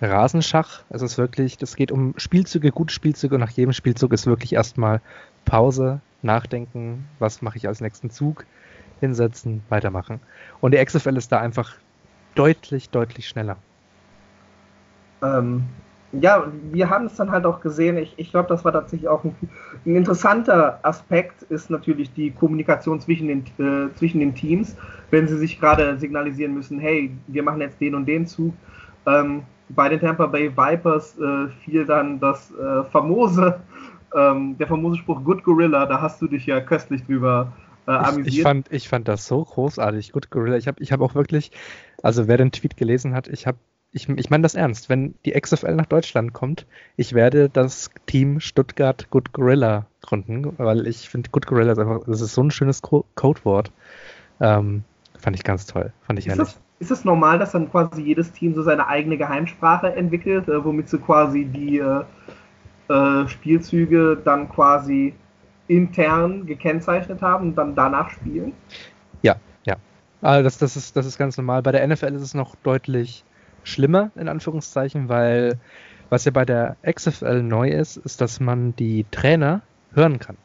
Rasenschach. Es ist wirklich, das geht um Spielzüge, gute Spielzüge und nach jedem Spielzug ist wirklich erstmal Pause, nachdenken, was mache ich als nächsten Zug, hinsetzen, weitermachen. Und die XFL ist da einfach deutlich, deutlich schneller. Ähm, ja, wir haben es dann halt auch gesehen. Ich, ich glaube, das war tatsächlich auch ein, ein, interessanter Aspekt, ist natürlich die Kommunikation zwischen den, äh, zwischen den Teams, wenn sie sich gerade signalisieren müssen, hey, wir machen jetzt den und den Zug. Ähm, bei den Tampa Bay Vipers äh, fiel dann das äh, famose, ähm, der famose Spruch Good Gorilla, da hast du dich ja köstlich drüber äh, amüsiert. Ich, ich, fand, ich fand das so großartig, Good Gorilla. Ich habe ich hab auch wirklich, also wer den Tweet gelesen hat, ich habe ich, ich meine das ernst, wenn die XFL nach Deutschland kommt, ich werde das Team Stuttgart Good Gorilla gründen, weil ich finde Good Gorilla ist einfach, das ist so ein schönes Co Codewort. Ähm, fand ich ganz toll, fand ich ist ehrlich. Das, ist es normal, dass dann quasi jedes Team so seine eigene Geheimsprache entwickelt, äh, womit sie quasi die äh, äh, Spielzüge dann quasi intern gekennzeichnet haben und dann danach spielen? Ja, ja. Also das, das, ist, das ist ganz normal. Bei der NFL ist es noch deutlich schlimmer, in Anführungszeichen, weil was ja bei der XFL neu ist, ist, dass man die Trainer hören kann.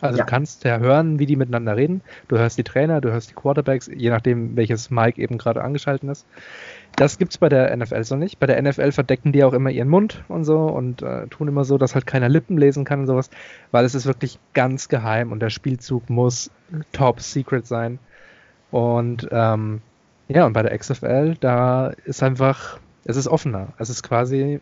Also ja. du kannst ja hören, wie die miteinander reden. Du hörst die Trainer, du hörst die Quarterbacks, je nachdem, welches Mic eben gerade angeschaltet ist. Das gibt es bei der NFL so nicht. Bei der NFL verdecken die auch immer ihren Mund und so und äh, tun immer so, dass halt keiner Lippen lesen kann und sowas, weil es ist wirklich ganz geheim und der Spielzug muss top secret sein. Und ähm, ja, und bei der XFL, da ist einfach, es ist offener. Es ist quasi,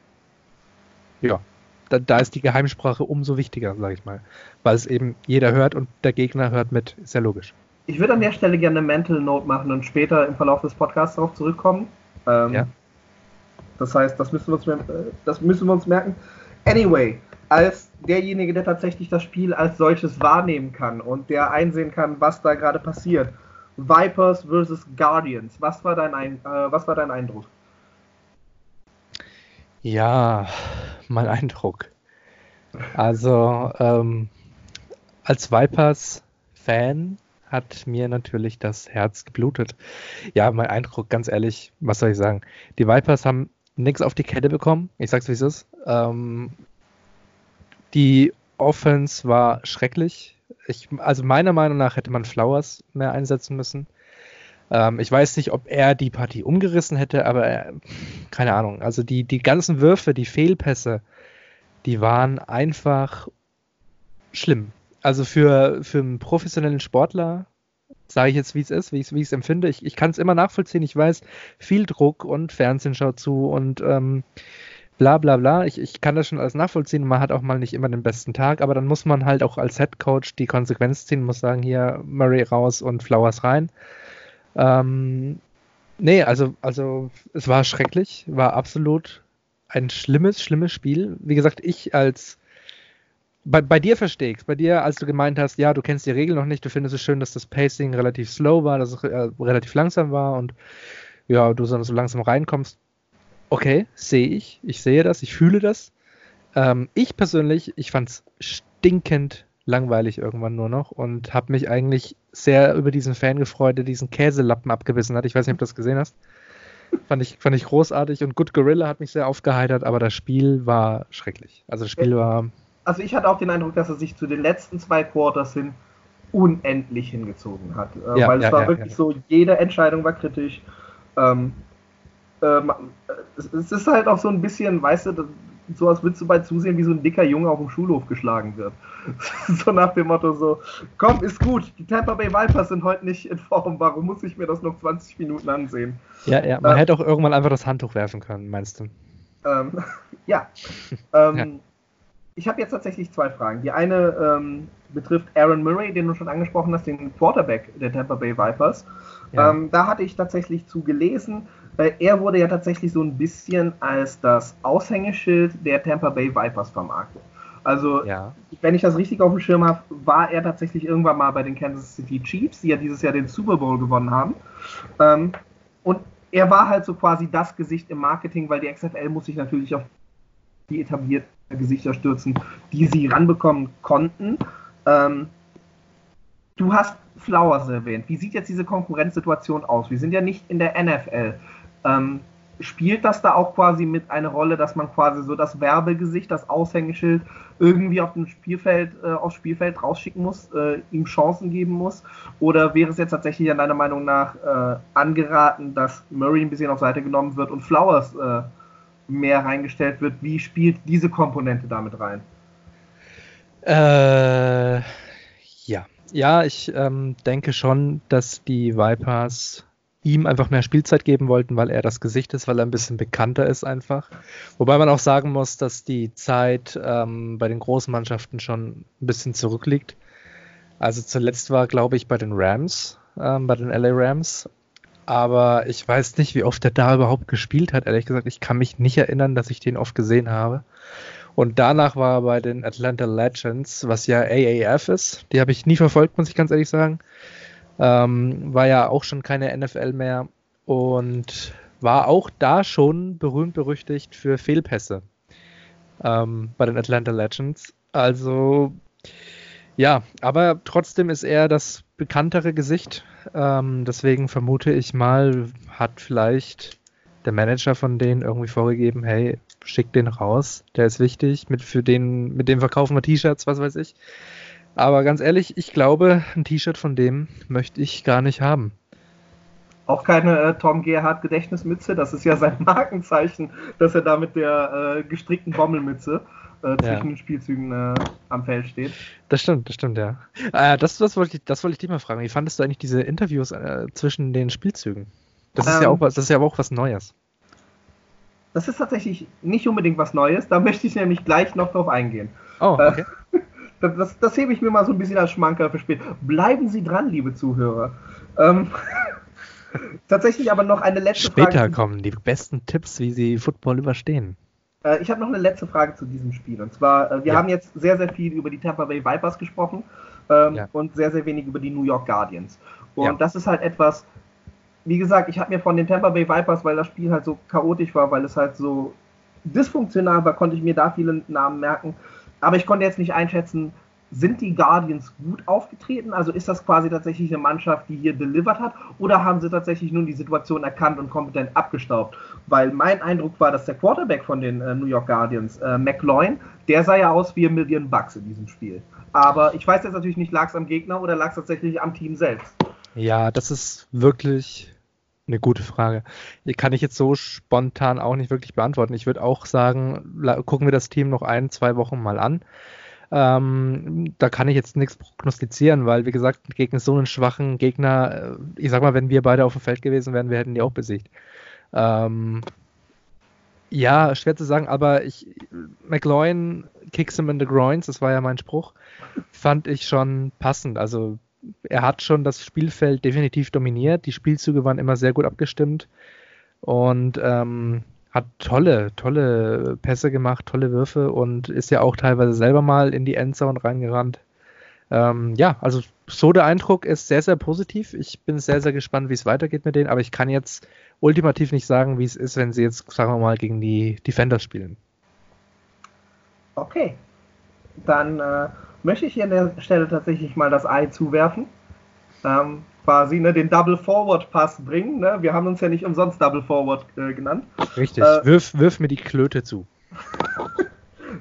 ja, da, da, ist die Geheimsprache umso wichtiger, sage ich mal. Weil es eben jeder hört und der Gegner hört mit. Ist ja logisch. Ich würde an der Stelle gerne eine Mental Note machen und später im Verlauf des Podcasts darauf zurückkommen. Ähm, ja. Das heißt, das müssen, wir uns, äh, das müssen wir uns merken. Anyway, als derjenige, der tatsächlich das Spiel als solches wahrnehmen kann und der einsehen kann, was da gerade passiert. Vipers versus Guardians. Was war dein, Ein äh, was war dein Eindruck? Ja, mein Eindruck. Also, ähm, als Vipers-Fan hat mir natürlich das Herz geblutet. Ja, mein Eindruck, ganz ehrlich, was soll ich sagen? Die Vipers haben nichts auf die Kette bekommen. Ich sag's wie es ist. Ähm, die Offense war schrecklich. Ich, also meiner Meinung nach hätte man Flowers mehr einsetzen müssen. Ähm, ich weiß nicht, ob er die Partie umgerissen hätte, aber er, keine Ahnung. Also die, die ganzen Würfe, die Fehlpässe, die waren einfach schlimm. Also für, für einen professionellen Sportler, sage ich jetzt, wie es ist, wie ich es empfinde. Ich, ich kann es immer nachvollziehen. Ich weiß, viel Druck und Fernsehen schaut zu und ähm, bla bla bla. Ich, ich kann das schon alles nachvollziehen. Man hat auch mal nicht immer den besten Tag, aber dann muss man halt auch als Head Coach die Konsequenz ziehen, muss sagen, hier Murray raus und Flowers rein. Ähm, nee, also, also es war schrecklich, war absolut ein schlimmes, schlimmes Spiel. Wie gesagt, ich als bei, bei dir verstehe ich Bei dir, als du gemeint hast, ja, du kennst die Regeln noch nicht, du findest es schön, dass das Pacing relativ slow war, dass es äh, relativ langsam war und ja, du so langsam reinkommst. Okay, sehe ich. Ich sehe das, ich fühle das. Ähm, ich persönlich, ich fand es stinkend langweilig irgendwann nur noch und habe mich eigentlich sehr über diesen Fan gefreut, der diesen Käselappen abgebissen hat. Ich weiß nicht, ob du das gesehen hast. Fand ich, fand ich großartig und Good Gorilla hat mich sehr aufgeheitert, aber das Spiel war schrecklich. Also das Spiel war. Also ich hatte auch den Eindruck, dass er sich zu den letzten zwei Quarters hin unendlich hingezogen hat. Äh, ja, weil es ja, war ja, wirklich so, jede Entscheidung war kritisch. Ähm, äh, es ist halt auch so ein bisschen, weißt du, so als würdest du bei zusehen, wie so ein dicker Junge auf dem Schulhof geschlagen wird. so nach dem Motto so, komm, ist gut, die Tampa Bay Vipers sind heute nicht in Form, warum muss ich mir das noch 20 Minuten ansehen? Ja, ja, man ähm, hätte auch irgendwann einfach das Handtuch werfen können, meinst du? Ähm, ja. ähm, ja. Ich habe jetzt tatsächlich zwei Fragen. Die eine ähm, betrifft Aaron Murray, den du schon angesprochen hast, den Quarterback der Tampa Bay Vipers. Ja. Ähm, da hatte ich tatsächlich zu gelesen, weil er wurde ja tatsächlich so ein bisschen als das Aushängeschild der Tampa Bay Vipers vermarktet. Also, ja. wenn ich das richtig auf dem Schirm habe, war er tatsächlich irgendwann mal bei den Kansas City Chiefs, die ja dieses Jahr den Super Bowl gewonnen haben. Ähm, und er war halt so quasi das Gesicht im Marketing, weil die XFL muss sich natürlich auf die etablierten Gesichter stürzen, die sie ranbekommen konnten. Ähm, du hast Flowers erwähnt. Wie sieht jetzt diese Konkurrenzsituation aus? Wir sind ja nicht in der NFL. Ähm, spielt das da auch quasi mit eine Rolle, dass man quasi so das Werbegesicht, das Aushängeschild irgendwie auf dem Spielfeld, äh, aufs Spielfeld rausschicken muss, äh, ihm Chancen geben muss? Oder wäre es jetzt tatsächlich deiner Meinung nach äh, angeraten, dass Murray ein bisschen auf Seite genommen wird und Flowers äh, mehr reingestellt wird. Wie spielt diese Komponente damit rein? Äh, ja. Ja, ich ähm, denke schon, dass die Vipers ihm einfach mehr Spielzeit geben wollten, weil er das Gesicht ist, weil er ein bisschen bekannter ist einfach. Wobei man auch sagen muss, dass die Zeit ähm, bei den großen Mannschaften schon ein bisschen zurückliegt. Also zuletzt war, glaube ich, bei den Rams, ähm, bei den LA Rams aber ich weiß nicht, wie oft er da überhaupt gespielt hat. Ehrlich gesagt, ich kann mich nicht erinnern, dass ich den oft gesehen habe. Und danach war er bei den Atlanta Legends, was ja AAF ist. Die habe ich nie verfolgt, muss ich ganz ehrlich sagen. Ähm, war ja auch schon keine NFL mehr und war auch da schon berühmt berüchtigt für Fehlpässe ähm, bei den Atlanta Legends. Also ja, aber trotzdem ist er das bekanntere Gesicht. Ähm, deswegen vermute ich mal, hat vielleicht der Manager von denen irgendwie vorgegeben, hey, schick den raus, der ist wichtig, mit, für den, mit dem verkaufen wir T-Shirts, was weiß ich. Aber ganz ehrlich, ich glaube, ein T-Shirt von dem möchte ich gar nicht haben. Auch keine äh, Tom Gerhardt Gedächtnismütze, das ist ja sein Markenzeichen, dass er da mit der äh, gestrickten Bommelmütze äh, zwischen ja. den Spielzügen äh, am Feld steht. Das stimmt, das stimmt, ja. Äh, das, das, wollte ich, das wollte ich dich mal fragen. Wie fandest du eigentlich diese Interviews äh, zwischen den Spielzügen? Das ist, ähm, ja auch was, das ist ja auch was Neues. das ist tatsächlich nicht unbedingt was Neues. Da möchte ich nämlich gleich noch drauf eingehen. Oh, äh, okay. Das, das, das, hebe ich mir mal so ein bisschen als Schmanker für später. Bleiben Sie dran, liebe Zuhörer. Ähm, tatsächlich aber noch eine letzte Später Frage. Später kommen die besten Tipps, wie Sie Football überstehen. Äh, ich habe noch eine letzte Frage zu diesem Spiel. Und zwar, äh, wir ja. haben jetzt sehr, sehr viel über die Tampa Bay Vipers gesprochen ähm, ja. und sehr, sehr wenig über die New York Guardians. Und ja. das ist halt etwas, wie gesagt, ich habe mir von den Tampa Bay Vipers, weil das Spiel halt so chaotisch war, weil es halt so dysfunktional war, konnte ich mir da viele Namen merken. Aber ich konnte jetzt nicht einschätzen, sind die Guardians gut aufgetreten? Also ist das quasi tatsächlich eine Mannschaft, die hier delivered hat? Oder haben sie tatsächlich nun die Situation erkannt und kompetent abgestaubt? Weil mein Eindruck war, dass der Quarterback von den äh, New York Guardians, äh, McLaurin, der sah ja aus wie ein Million Bucks in diesem Spiel. Aber ich weiß jetzt natürlich nicht, lag es am Gegner oder lag es tatsächlich am Team selbst? Ja, das ist wirklich eine gute Frage. Die kann ich jetzt so spontan auch nicht wirklich beantworten. Ich würde auch sagen, gucken wir das Team noch ein, zwei Wochen mal an. Ähm, da kann ich jetzt nichts prognostizieren, weil, wie gesagt, gegen so einen schwachen Gegner, äh, ich sag mal, wenn wir beide auf dem Feld gewesen wären, wir hätten die auch besiegt. Ähm, ja, schwer zu sagen, aber ich, McLaurin kicks him in the groins, das war ja mein Spruch, fand ich schon passend. Also er hat schon das Spielfeld definitiv dominiert. Die Spielzüge waren immer sehr gut abgestimmt und ähm, hat tolle, tolle Pässe gemacht, tolle Würfe und ist ja auch teilweise selber mal in die Endzone reingerannt. Ähm, ja, also so der Eindruck ist sehr, sehr positiv. Ich bin sehr, sehr gespannt, wie es weitergeht mit denen, aber ich kann jetzt ultimativ nicht sagen, wie es ist, wenn sie jetzt, sagen wir mal, gegen die Defenders spielen. Okay. Dann äh, möchte ich hier an der Stelle tatsächlich mal das Ei zuwerfen. Ähm, quasi ne, den Double Forward Pass bringen. Ne? Wir haben uns ja nicht umsonst Double Forward äh, genannt. Richtig, äh, wirf, wirf mir die Klöte zu.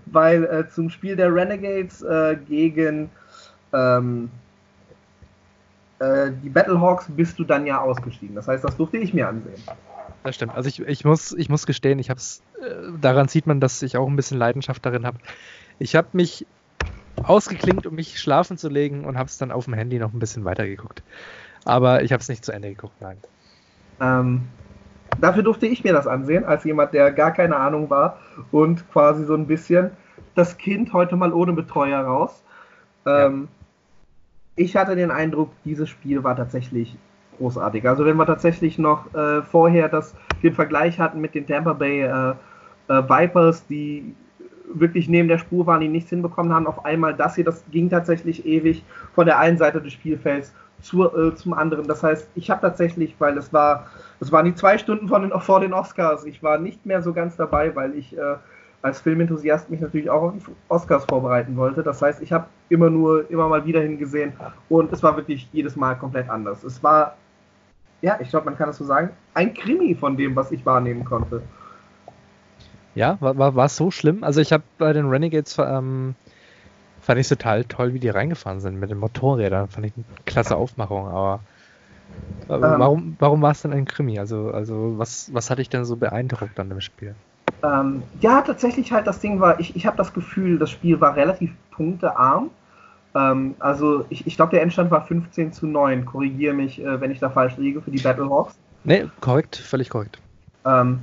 weil äh, zum Spiel der Renegades äh, gegen ähm, äh, die Battlehawks bist du dann ja ausgestiegen. Das heißt, das durfte ich mir ansehen. Das stimmt. Also ich, ich, muss, ich muss gestehen, ich hab's, äh, daran sieht man, dass ich auch ein bisschen Leidenschaft darin habe. Ich habe mich ausgeklinkt, um mich schlafen zu legen und habe es dann auf dem Handy noch ein bisschen weitergeguckt. Aber ich habe es nicht zu Ende geguckt, nein. Ähm, dafür durfte ich mir das ansehen, als jemand, der gar keine Ahnung war und quasi so ein bisschen das Kind heute mal ohne Betreuer raus. Ähm, ja. Ich hatte den Eindruck, dieses Spiel war tatsächlich großartig. Also wenn wir tatsächlich noch äh, vorher das, den Vergleich hatten mit den Tampa Bay äh, äh, Vipers, die wirklich neben der Spur waren, die nichts hinbekommen haben, auf einmal das hier, das ging tatsächlich ewig von der einen Seite des Spielfelds zur, äh, zum anderen. Das heißt, ich habe tatsächlich, weil es war, es waren die zwei Stunden von den, vor den Oscars, ich war nicht mehr so ganz dabei, weil ich äh, als Filmenthusiast mich natürlich auch auf die Oscars vorbereiten wollte. Das heißt, ich habe immer nur, immer mal wieder hingesehen und es war wirklich jedes Mal komplett anders. Es war, ja, ich glaube, man kann es so sagen, ein Krimi von dem, was ich wahrnehmen konnte. Ja, war, war, war es so schlimm? Also ich habe bei den Renegades ähm, fand ich total toll, wie die reingefahren sind mit den Motorrädern. Fand ich eine klasse Aufmachung, aber ähm, warum, warum war es denn ein Krimi? Also, also was, was hat dich denn so beeindruckt an dem Spiel? Ähm, ja, tatsächlich halt das Ding war, ich, ich habe das Gefühl, das Spiel war relativ punktearm. Ähm, also ich, ich glaube, der Endstand war 15 zu 9. Korrigiere mich, äh, wenn ich da falsch liege, für die Battlehawks. Nee, korrekt, völlig korrekt. Ähm,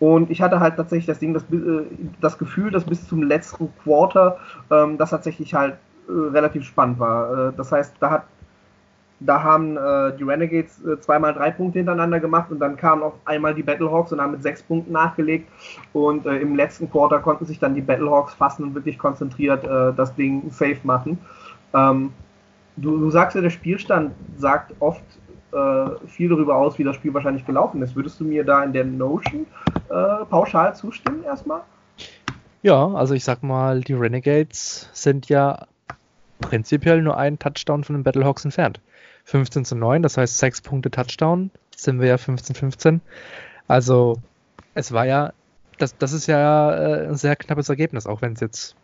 und ich hatte halt tatsächlich das Ding, das, äh, das Gefühl, dass bis zum letzten Quarter ähm, das tatsächlich halt äh, relativ spannend war. Äh, das heißt, da hat da haben äh, die Renegades äh, zweimal drei Punkte hintereinander gemacht und dann kamen auch einmal die Battlehawks und haben mit sechs Punkten nachgelegt. Und äh, im letzten Quarter konnten sich dann die Battlehawks fassen und wirklich konzentriert das Ding safe machen. Ähm, du, du, sagst ja, der Spielstand sagt oft äh, viel darüber aus, wie das Spiel wahrscheinlich gelaufen ist. Würdest du mir da in der Notion äh, pauschal zustimmen erstmal? Ja, also ich sag mal, die Renegades sind ja prinzipiell nur einen Touchdown von den Battlehawks entfernt. 15 zu 9, das heißt 6 Punkte Touchdown, sind wir ja 15-15. Also es war ja, das, das ist ja äh, ein sehr knappes Ergebnis, auch wenn es jetzt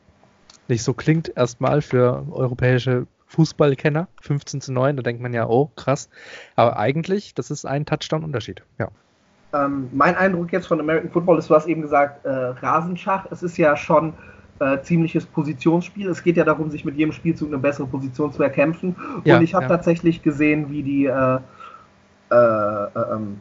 nicht so klingt erstmal für europäische Fußballkenner, 15 zu 9, da denkt man ja, oh, krass. Aber eigentlich, das ist ein Touchdown-Unterschied, ja. Ähm, mein Eindruck jetzt von American Football ist, du hast eben gesagt, äh, Rasenschach. Es ist ja schon äh, ziemliches Positionsspiel. Es geht ja darum, sich mit jedem Spielzug eine bessere Position zu erkämpfen. Ja, und ich habe ja. tatsächlich gesehen, wie die, äh, äh, äh ähm,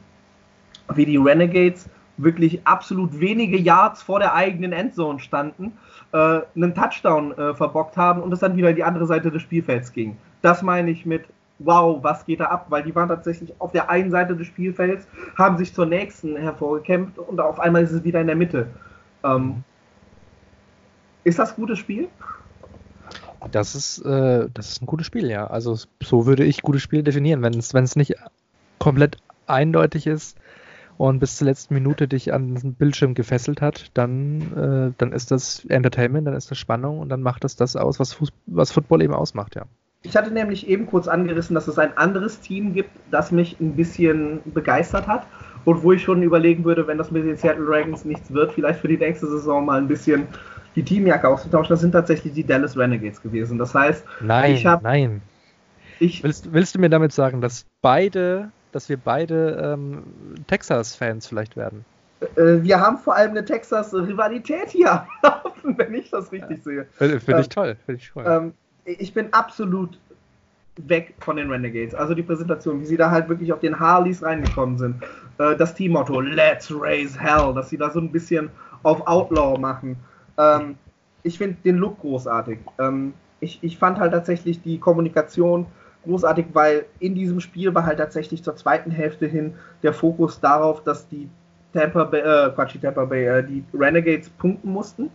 wie die Renegades wirklich absolut wenige Yards vor der eigenen Endzone standen, äh, einen Touchdown äh, verbockt haben und es dann wieder in die andere Seite des Spielfelds ging. Das meine ich mit wow, was geht da ab? Weil die waren tatsächlich auf der einen Seite des Spielfelds, haben sich zur nächsten hervorgekämpft und auf einmal ist es wieder in der Mitte. Ähm, ist das gutes Spiel? Das ist, äh, das ist ein gutes Spiel, ja. Also so würde ich gutes Spiel definieren. Wenn es nicht komplett eindeutig ist und bis zur letzten Minute dich an den Bildschirm gefesselt hat, dann, äh, dann ist das Entertainment, dann ist das Spannung und dann macht das das aus, was, Fuß was Football eben ausmacht, ja. Ich hatte nämlich eben kurz angerissen, dass es ein anderes Team gibt, das mich ein bisschen begeistert hat und wo ich schon überlegen würde, wenn das mit den Seattle Dragons nichts wird, vielleicht für die nächste Saison mal ein bisschen die Teamjacke auszutauschen. Das sind tatsächlich die Dallas Renegades gewesen. Das heißt, nein, ich habe. Nein. Ich, willst, willst du mir damit sagen, dass beide, dass wir beide ähm, Texas-Fans vielleicht werden? Äh, wir haben vor allem eine Texas-Rivalität hier, wenn ich das richtig ja. sehe. Finde find ähm, ich toll. Find ich toll. Ähm, ich bin absolut weg von den Renegades. Also die Präsentation, wie sie da halt wirklich auf den Harleys reingekommen sind. Äh, das Teammotto, Let's Raise Hell, dass sie da so ein bisschen auf Outlaw machen. Ähm, ich finde den Look großartig. Ähm, ich, ich fand halt tatsächlich die Kommunikation großartig, weil in diesem Spiel war halt tatsächlich zur zweiten Hälfte hin der Fokus darauf, dass die Tampa Bay, äh, Quatsch, die Tampa Bay, äh, die Renegades punkten mussten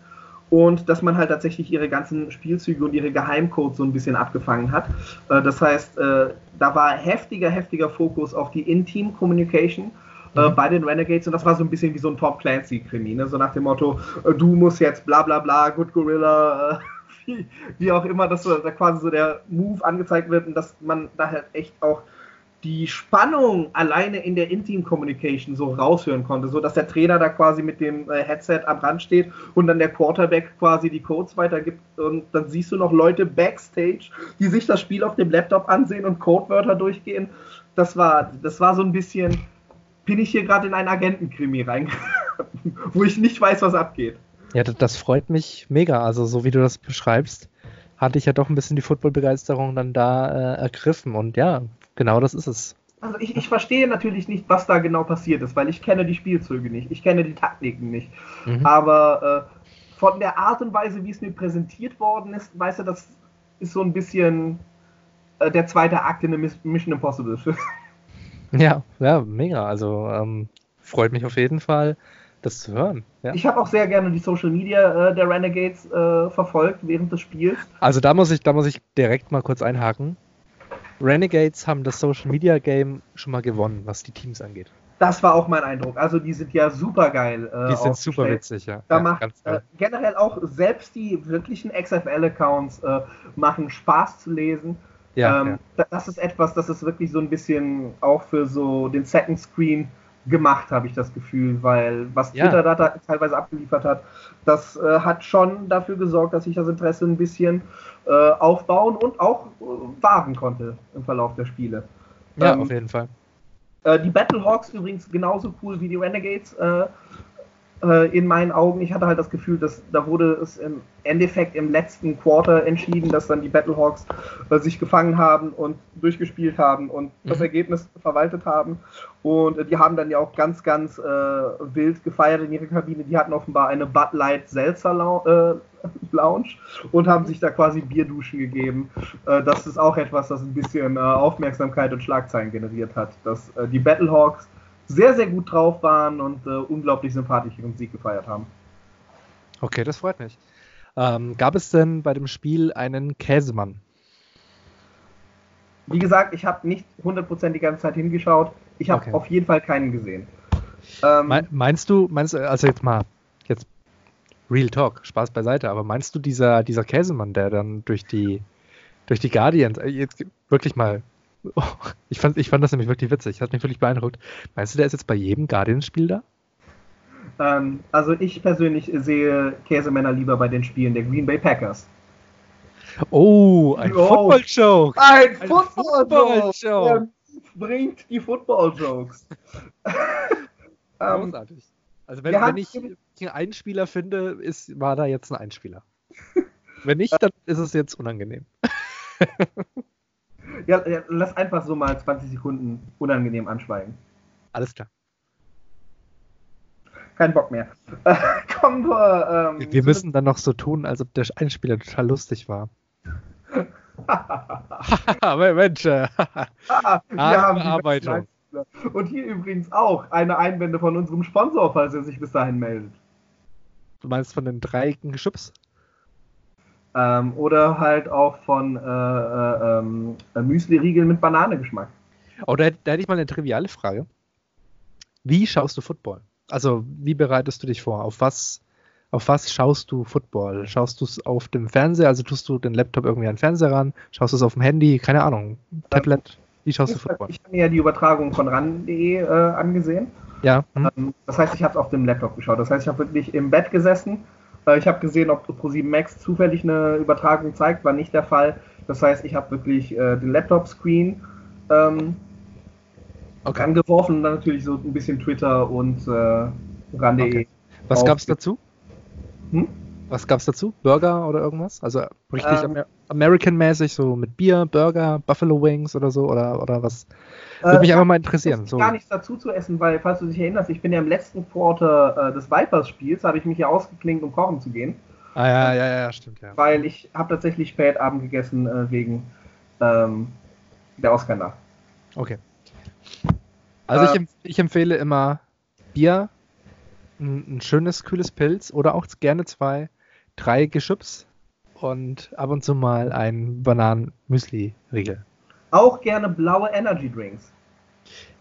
und dass man halt tatsächlich ihre ganzen Spielzüge und ihre Geheimcodes so ein bisschen abgefangen hat. Äh, das heißt, äh, da war heftiger, heftiger Fokus auf die In-Team-Communication äh, mhm. bei den Renegades und das war so ein bisschen wie so ein Tom Clancy-Krimi, ne? so nach dem Motto, du musst jetzt bla bla bla, Good Gorilla, wie, auch immer, dass da quasi so der Move angezeigt wird und dass man da halt echt auch die Spannung alleine in der Intim-Communication so raushören konnte, so dass der Trainer da quasi mit dem äh, Headset am Rand steht und dann der Quarterback quasi die Codes weitergibt und dann siehst du noch Leute backstage, die sich das Spiel auf dem Laptop ansehen und Codewörter durchgehen. Das war, das war so ein bisschen, bin ich hier gerade in einen Agentenkrimi rein, wo ich nicht weiß, was abgeht. Ja, das, das freut mich mega. Also so wie du das beschreibst, hatte ich ja doch ein bisschen die Football-Begeisterung dann da äh, ergriffen und ja, Genau das ist es. Also ich, ich verstehe natürlich nicht, was da genau passiert ist, weil ich kenne die Spielzüge nicht, ich kenne die Taktiken nicht. Mhm. Aber äh, von der Art und Weise, wie es mir präsentiert worden ist, weißt du, das ist so ein bisschen äh, der zweite Akt in der Mission Impossible. ja, ja, mega. Also ähm, freut mich auf jeden Fall, das zu hören. Ja. Ich habe auch sehr gerne die Social Media äh, der Renegades äh, verfolgt während des Spiels. Also da muss ich, da muss ich direkt mal kurz einhaken. Renegades haben das Social Media Game schon mal gewonnen, was die Teams angeht. Das war auch mein Eindruck. Also die sind ja super geil. Äh, die sind super witzig, ja. Da ja, macht äh, generell auch selbst die wirklichen XFL-Accounts äh, machen Spaß zu lesen. Ja, ähm, ja, Das ist etwas, das ist wirklich so ein bisschen auch für so den Second Screen gemacht, habe ich das Gefühl, weil was Twitter ja. da teilweise abgeliefert hat, das äh, hat schon dafür gesorgt, dass sich das Interesse ein bisschen äh, aufbauen und auch äh, wahren konnte im Verlauf der Spiele. Ja, ähm, auf jeden Fall. Äh, die Battlehawks übrigens genauso cool wie die Renegades. Äh, in meinen Augen. Ich hatte halt das Gefühl, dass da wurde es im Endeffekt im letzten Quarter entschieden, dass dann die Battlehawks äh, sich gefangen haben und durchgespielt haben und mhm. das Ergebnis verwaltet haben. Und äh, die haben dann ja auch ganz, ganz äh, wild gefeiert in ihrer Kabine. Die hatten offenbar eine Bud Light Seltzer äh, Lounge und haben sich da quasi Bierduschen gegeben. Äh, das ist auch etwas, das ein bisschen Aufmerksamkeit und Schlagzeilen generiert hat. Dass die Battlehawks sehr, sehr gut drauf waren und äh, unglaublich sympathisch ihren Sieg gefeiert haben. Okay, das freut mich. Ähm, gab es denn bei dem Spiel einen Käsemann? Wie gesagt, ich habe nicht 100% die ganze Zeit hingeschaut. Ich habe okay. auf jeden Fall keinen gesehen. Ähm, meinst du, meinst also jetzt mal, jetzt Real Talk, Spaß beiseite, aber meinst du dieser, dieser Käsemann, der dann durch die, durch die Guardians, äh, jetzt wirklich mal Oh, ich, fand, ich fand das nämlich wirklich witzig. Das hat mich wirklich beeindruckt. Meinst du, der ist jetzt bei jedem Guardians-Spiel da? Ähm, also ich persönlich sehe Käsemänner lieber bei den Spielen der Green Bay Packers. Oh, ein oh, Football-Joke. Ein, ein Football-Joke. Football bringt die Football-Jokes. Ähm, Großartig. Also wenn, wenn ich einen Einspieler finde, ist, war da jetzt ein Einspieler. wenn nicht, dann ist es jetzt unangenehm. Ja, ja, lass einfach so mal 20 Sekunden unangenehm anschweigen. Alles klar. keinen Bock mehr. Kommen wir. Ähm, wir müssen dann noch so tun, als ob der Einspieler total lustig war. Mensch, äh, ah, wir haben Arbeitung. Und hier übrigens auch eine Einwände von unserem Sponsor, falls er sich bis dahin meldet. Du meinst von den drei Chips? Ähm, oder halt auch von äh, äh, ähm, Müsli-Riegeln mit Bananengeschmack. Oh, da, da hätte ich mal eine triviale Frage. Wie schaust du Football? Also, wie bereitest du dich vor? Auf was, auf was schaust du Football? Schaust du es auf dem Fernseher? Also tust du den Laptop irgendwie an den Fernseher ran? Schaust du es auf dem Handy? Keine Ahnung. Tablet? Wie schaust du Football? Ich habe mir ja die Übertragung von ran.de äh, angesehen. Ja. Hm. Ähm, das heißt, ich habe es auf dem Laptop geschaut. Das heißt, ich habe wirklich im Bett gesessen. Ich habe gesehen, ob Pro7 Max zufällig eine Übertragung zeigt. War nicht der Fall. Das heißt, ich habe wirklich äh, den Laptop-Screen ähm, okay. angeworfen und dann natürlich so ein bisschen Twitter und äh, ran.de. Okay. Was gab es dazu? Hm? Was gab's dazu? Burger oder irgendwas? Also richtig ähm, American-mäßig, so mit Bier, Burger, Buffalo Wings oder so oder, oder was? Würde äh, mich einfach mal interessieren. So. gar nichts dazu zu essen, weil, falls du dich erinnerst, ich bin ja im letzten Quarter äh, des Vipers-Spiels, habe ich mich ja ausgeklinkt, um kochen zu gehen. Ah ja, ja, ja, stimmt, ja. Weil ich habe tatsächlich spät Abend gegessen äh, wegen ähm, der Oscar-Nacht. Okay. Also ich, äh, ich empfehle immer Bier, ein, ein schönes, kühles Pilz oder auch gerne zwei drei Geschüpps und ab und zu mal ein Bananen-Müsli-Riegel. Auch gerne blaue Energy Drinks.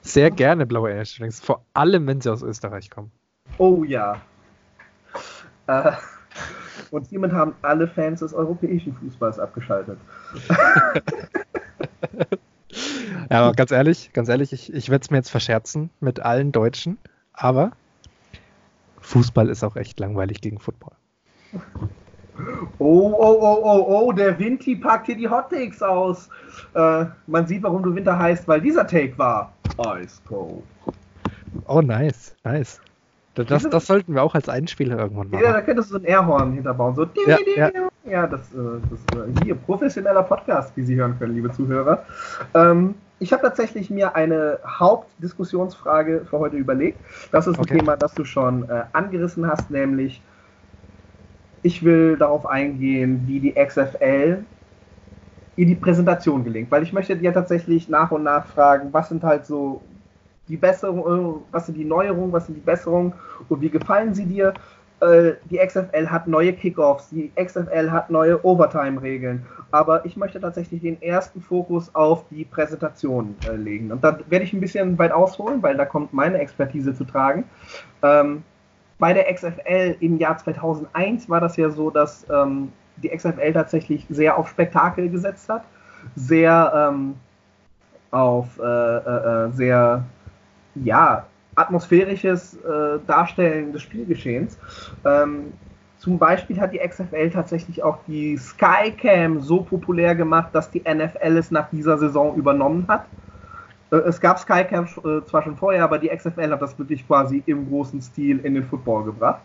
Sehr gerne blaue Energy Drinks, vor allem wenn sie aus Österreich kommen. Oh ja. Äh, und hiermit haben alle Fans des europäischen Fußballs abgeschaltet. ja, aber ganz ehrlich, ganz ehrlich, ich, ich werde es mir jetzt verscherzen mit allen Deutschen, aber Fußball ist auch echt langweilig gegen Football. Oh, oh, oh, oh, oh, der Vinti packt hier die Hot Takes aus. Äh, man sieht, warum du Winter heißt, weil dieser Take war Ice Cold. Oh, nice, nice. Das, das, sollten wir auch als Einspieler irgendwann machen. Ja, da könntest du so ein Airhorn hinterbauen. So, ja, ja. ja das, äh, das äh, hier, professioneller Podcast, wie Sie hören können, liebe Zuhörer. Ähm, ich habe tatsächlich mir eine Hauptdiskussionsfrage für heute überlegt. Das ist ein okay. Thema, das du schon äh, angerissen hast, nämlich ich will darauf eingehen, wie die XFL in die Präsentation gelingt, weil ich möchte dir tatsächlich nach und nach fragen, was sind halt so die Besserungen, was sind die Neuerungen, was sind die Besserungen und wie gefallen sie dir? Äh, die XFL hat neue Kickoffs, die XFL hat neue Overtime-Regeln, aber ich möchte tatsächlich den ersten Fokus auf die Präsentation äh, legen. Und da werde ich ein bisschen weit ausholen, weil da kommt meine Expertise zu tragen. Bei der XFL im Jahr 2001 war das ja so, dass ähm, die XFL tatsächlich sehr auf Spektakel gesetzt hat, sehr ähm, auf äh, äh, äh sehr ja atmosphärisches äh, Darstellen des Spielgeschehens. Ähm, zum Beispiel hat die XFL tatsächlich auch die Skycam so populär gemacht, dass die NFL es nach dieser Saison übernommen hat. Äh, es gab Skycam äh, zwar schon vorher, aber die XFL hat das wirklich quasi im großen Stil in den Football gebracht.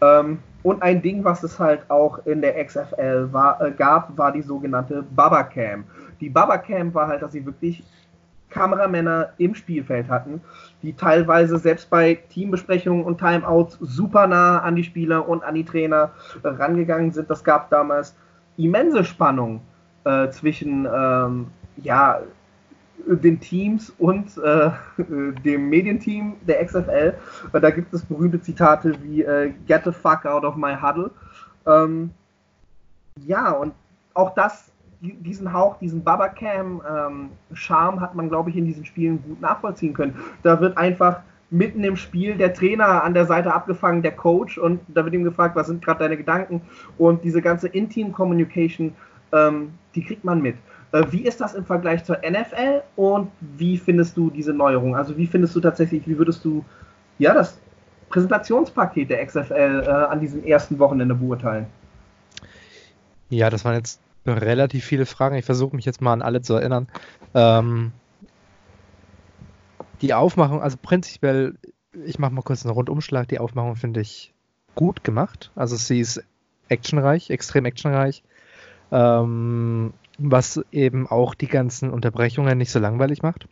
Ähm, und ein Ding, was es halt auch in der XFL war, äh, gab, war die sogenannte Babacam. Die Babacam war halt, dass sie wirklich Kameramänner im Spielfeld hatten, die teilweise selbst bei Teambesprechungen und Timeouts super nah an die Spieler und an die Trainer rangegangen sind. Das gab damals immense Spannung äh, zwischen ähm, ja, den Teams und äh, dem Medienteam der XFL. Da gibt es berühmte Zitate wie äh, Get the fuck out of my huddle. Ähm, ja, und auch das, diesen Hauch, diesen Babacam-Charme ähm, hat man, glaube ich, in diesen Spielen gut nachvollziehen können. Da wird einfach mitten im Spiel der Trainer an der Seite abgefangen, der Coach, und da wird ihm gefragt, was sind gerade deine Gedanken? Und diese ganze Intim-Communication, ähm, die kriegt man mit. Äh, wie ist das im Vergleich zur NFL und wie findest du diese Neuerung? Also wie findest du tatsächlich, wie würdest du ja das Präsentationspaket der XFL äh, an diesem ersten Wochenende beurteilen? Ja, das waren jetzt relativ viele Fragen. Ich versuche mich jetzt mal an alle zu erinnern. Ähm, die Aufmachung, also prinzipiell, ich mache mal kurz einen Rundumschlag. Die Aufmachung finde ich gut gemacht. Also sie ist actionreich, extrem actionreich. Ähm, was eben auch die ganzen Unterbrechungen nicht so langweilig macht.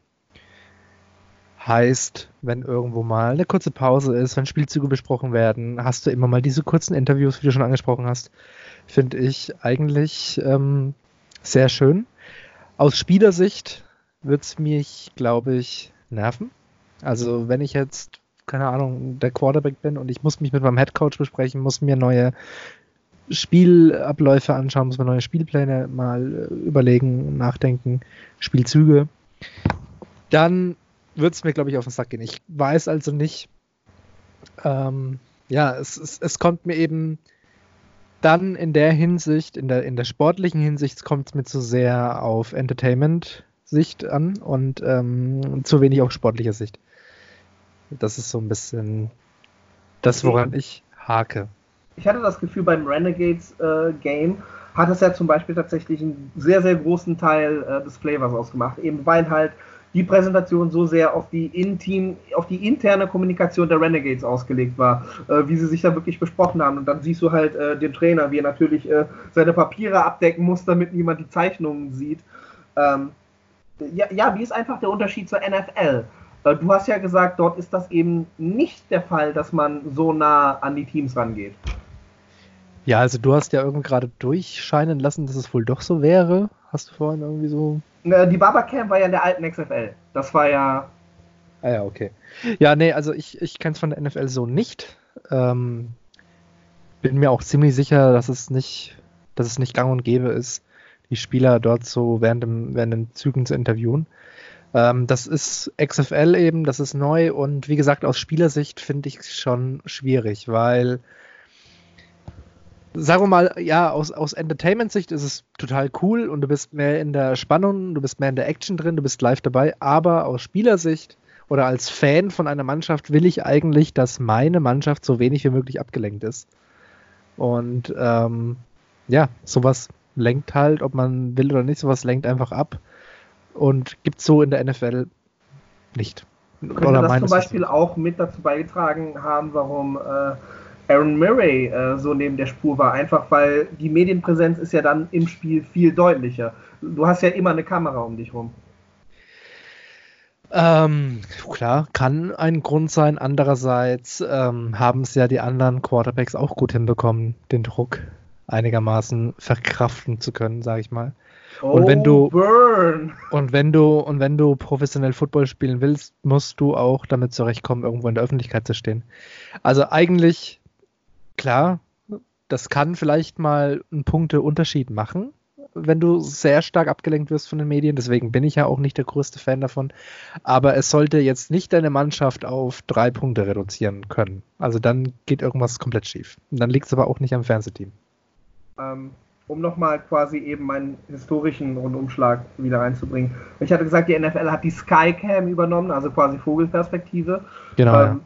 Heißt, wenn irgendwo mal eine kurze Pause ist, wenn Spielzüge besprochen werden, hast du immer mal diese kurzen Interviews, wie du schon angesprochen hast. Finde ich eigentlich ähm, sehr schön. Aus Spielersicht wird es mich, glaube ich, nerven. Also wenn ich jetzt, keine Ahnung, der Quarterback bin und ich muss mich mit meinem Headcoach besprechen, muss mir neue Spielabläufe anschauen, muss mir neue Spielpläne mal äh, überlegen, nachdenken, Spielzüge, dann wird es mir, glaube ich, auf den Sack gehen. Ich weiß also nicht, ähm, ja, es, es, es kommt mir eben dann in der Hinsicht, in der, in der sportlichen Hinsicht, kommt es mir zu sehr auf Entertainment-Sicht an und ähm, zu wenig auf sportlicher Sicht. Das ist so ein bisschen das, woran ich hake. Ich hatte das Gefühl, beim Renegades äh, hat es ja zum Beispiel tatsächlich einen sehr, sehr großen Teil äh, des Flavors ausgemacht, eben weil halt die Präsentation so sehr auf die, Intim, auf die interne Kommunikation der Renegades ausgelegt war, äh, wie sie sich da wirklich besprochen haben. Und dann siehst du halt äh, den Trainer, wie er natürlich äh, seine Papiere abdecken muss, damit niemand die Zeichnungen sieht. Ähm, ja, ja, wie ist einfach der Unterschied zur NFL? Äh, du hast ja gesagt, dort ist das eben nicht der Fall, dass man so nah an die Teams rangeht. Ja, also du hast ja irgendwie gerade durchscheinen lassen, dass es wohl doch so wäre. Hast du vorhin irgendwie so. Die Barbercam war ja in der alten XFL. Das war ja. Ah ja, okay. Ja, nee, also ich, ich kenne es von der NFL so nicht. Ähm, bin mir auch ziemlich sicher, dass es nicht, dass es nicht gang und gäbe ist, die Spieler dort so während, dem, während den Zügen zu interviewen. Ähm, das ist XFL eben, das ist neu und wie gesagt, aus Spielersicht finde ich es schon schwierig, weil sagen wir mal, ja, aus, aus Entertainment-Sicht ist es total cool und du bist mehr in der Spannung, du bist mehr in der Action drin, du bist live dabei, aber aus Spielersicht oder als Fan von einer Mannschaft will ich eigentlich, dass meine Mannschaft so wenig wie möglich abgelenkt ist. Und ähm, ja, sowas lenkt halt, ob man will oder nicht, sowas lenkt einfach ab und gibt so in der NFL nicht. Könnte oder das zum Beispiel auch mit dazu beigetragen haben, warum äh, Aaron Murray äh, so neben der Spur war, einfach weil die Medienpräsenz ist ja dann im Spiel viel deutlicher. Du hast ja immer eine Kamera um dich rum. Ähm, klar, kann ein Grund sein. Andererseits ähm, haben es ja die anderen Quarterbacks auch gut hinbekommen, den Druck einigermaßen verkraften zu können, sage ich mal. Oh, und wenn du burn. und wenn du und wenn du professionell Football spielen willst, musst du auch damit zurechtkommen, irgendwo in der Öffentlichkeit zu stehen. Also eigentlich klar, das kann vielleicht mal einen Punkteunterschied machen, wenn du sehr stark abgelenkt wirst von den Medien. Deswegen bin ich ja auch nicht der größte Fan davon. Aber es sollte jetzt nicht deine Mannschaft auf drei Punkte reduzieren können. Also dann geht irgendwas komplett schief. Und dann liegt es aber auch nicht am Fernsehteam. Ähm, um nochmal quasi eben meinen historischen Rundumschlag wieder reinzubringen. Ich hatte gesagt, die NFL hat die Skycam übernommen, also quasi Vogelperspektive. Genau. Ähm,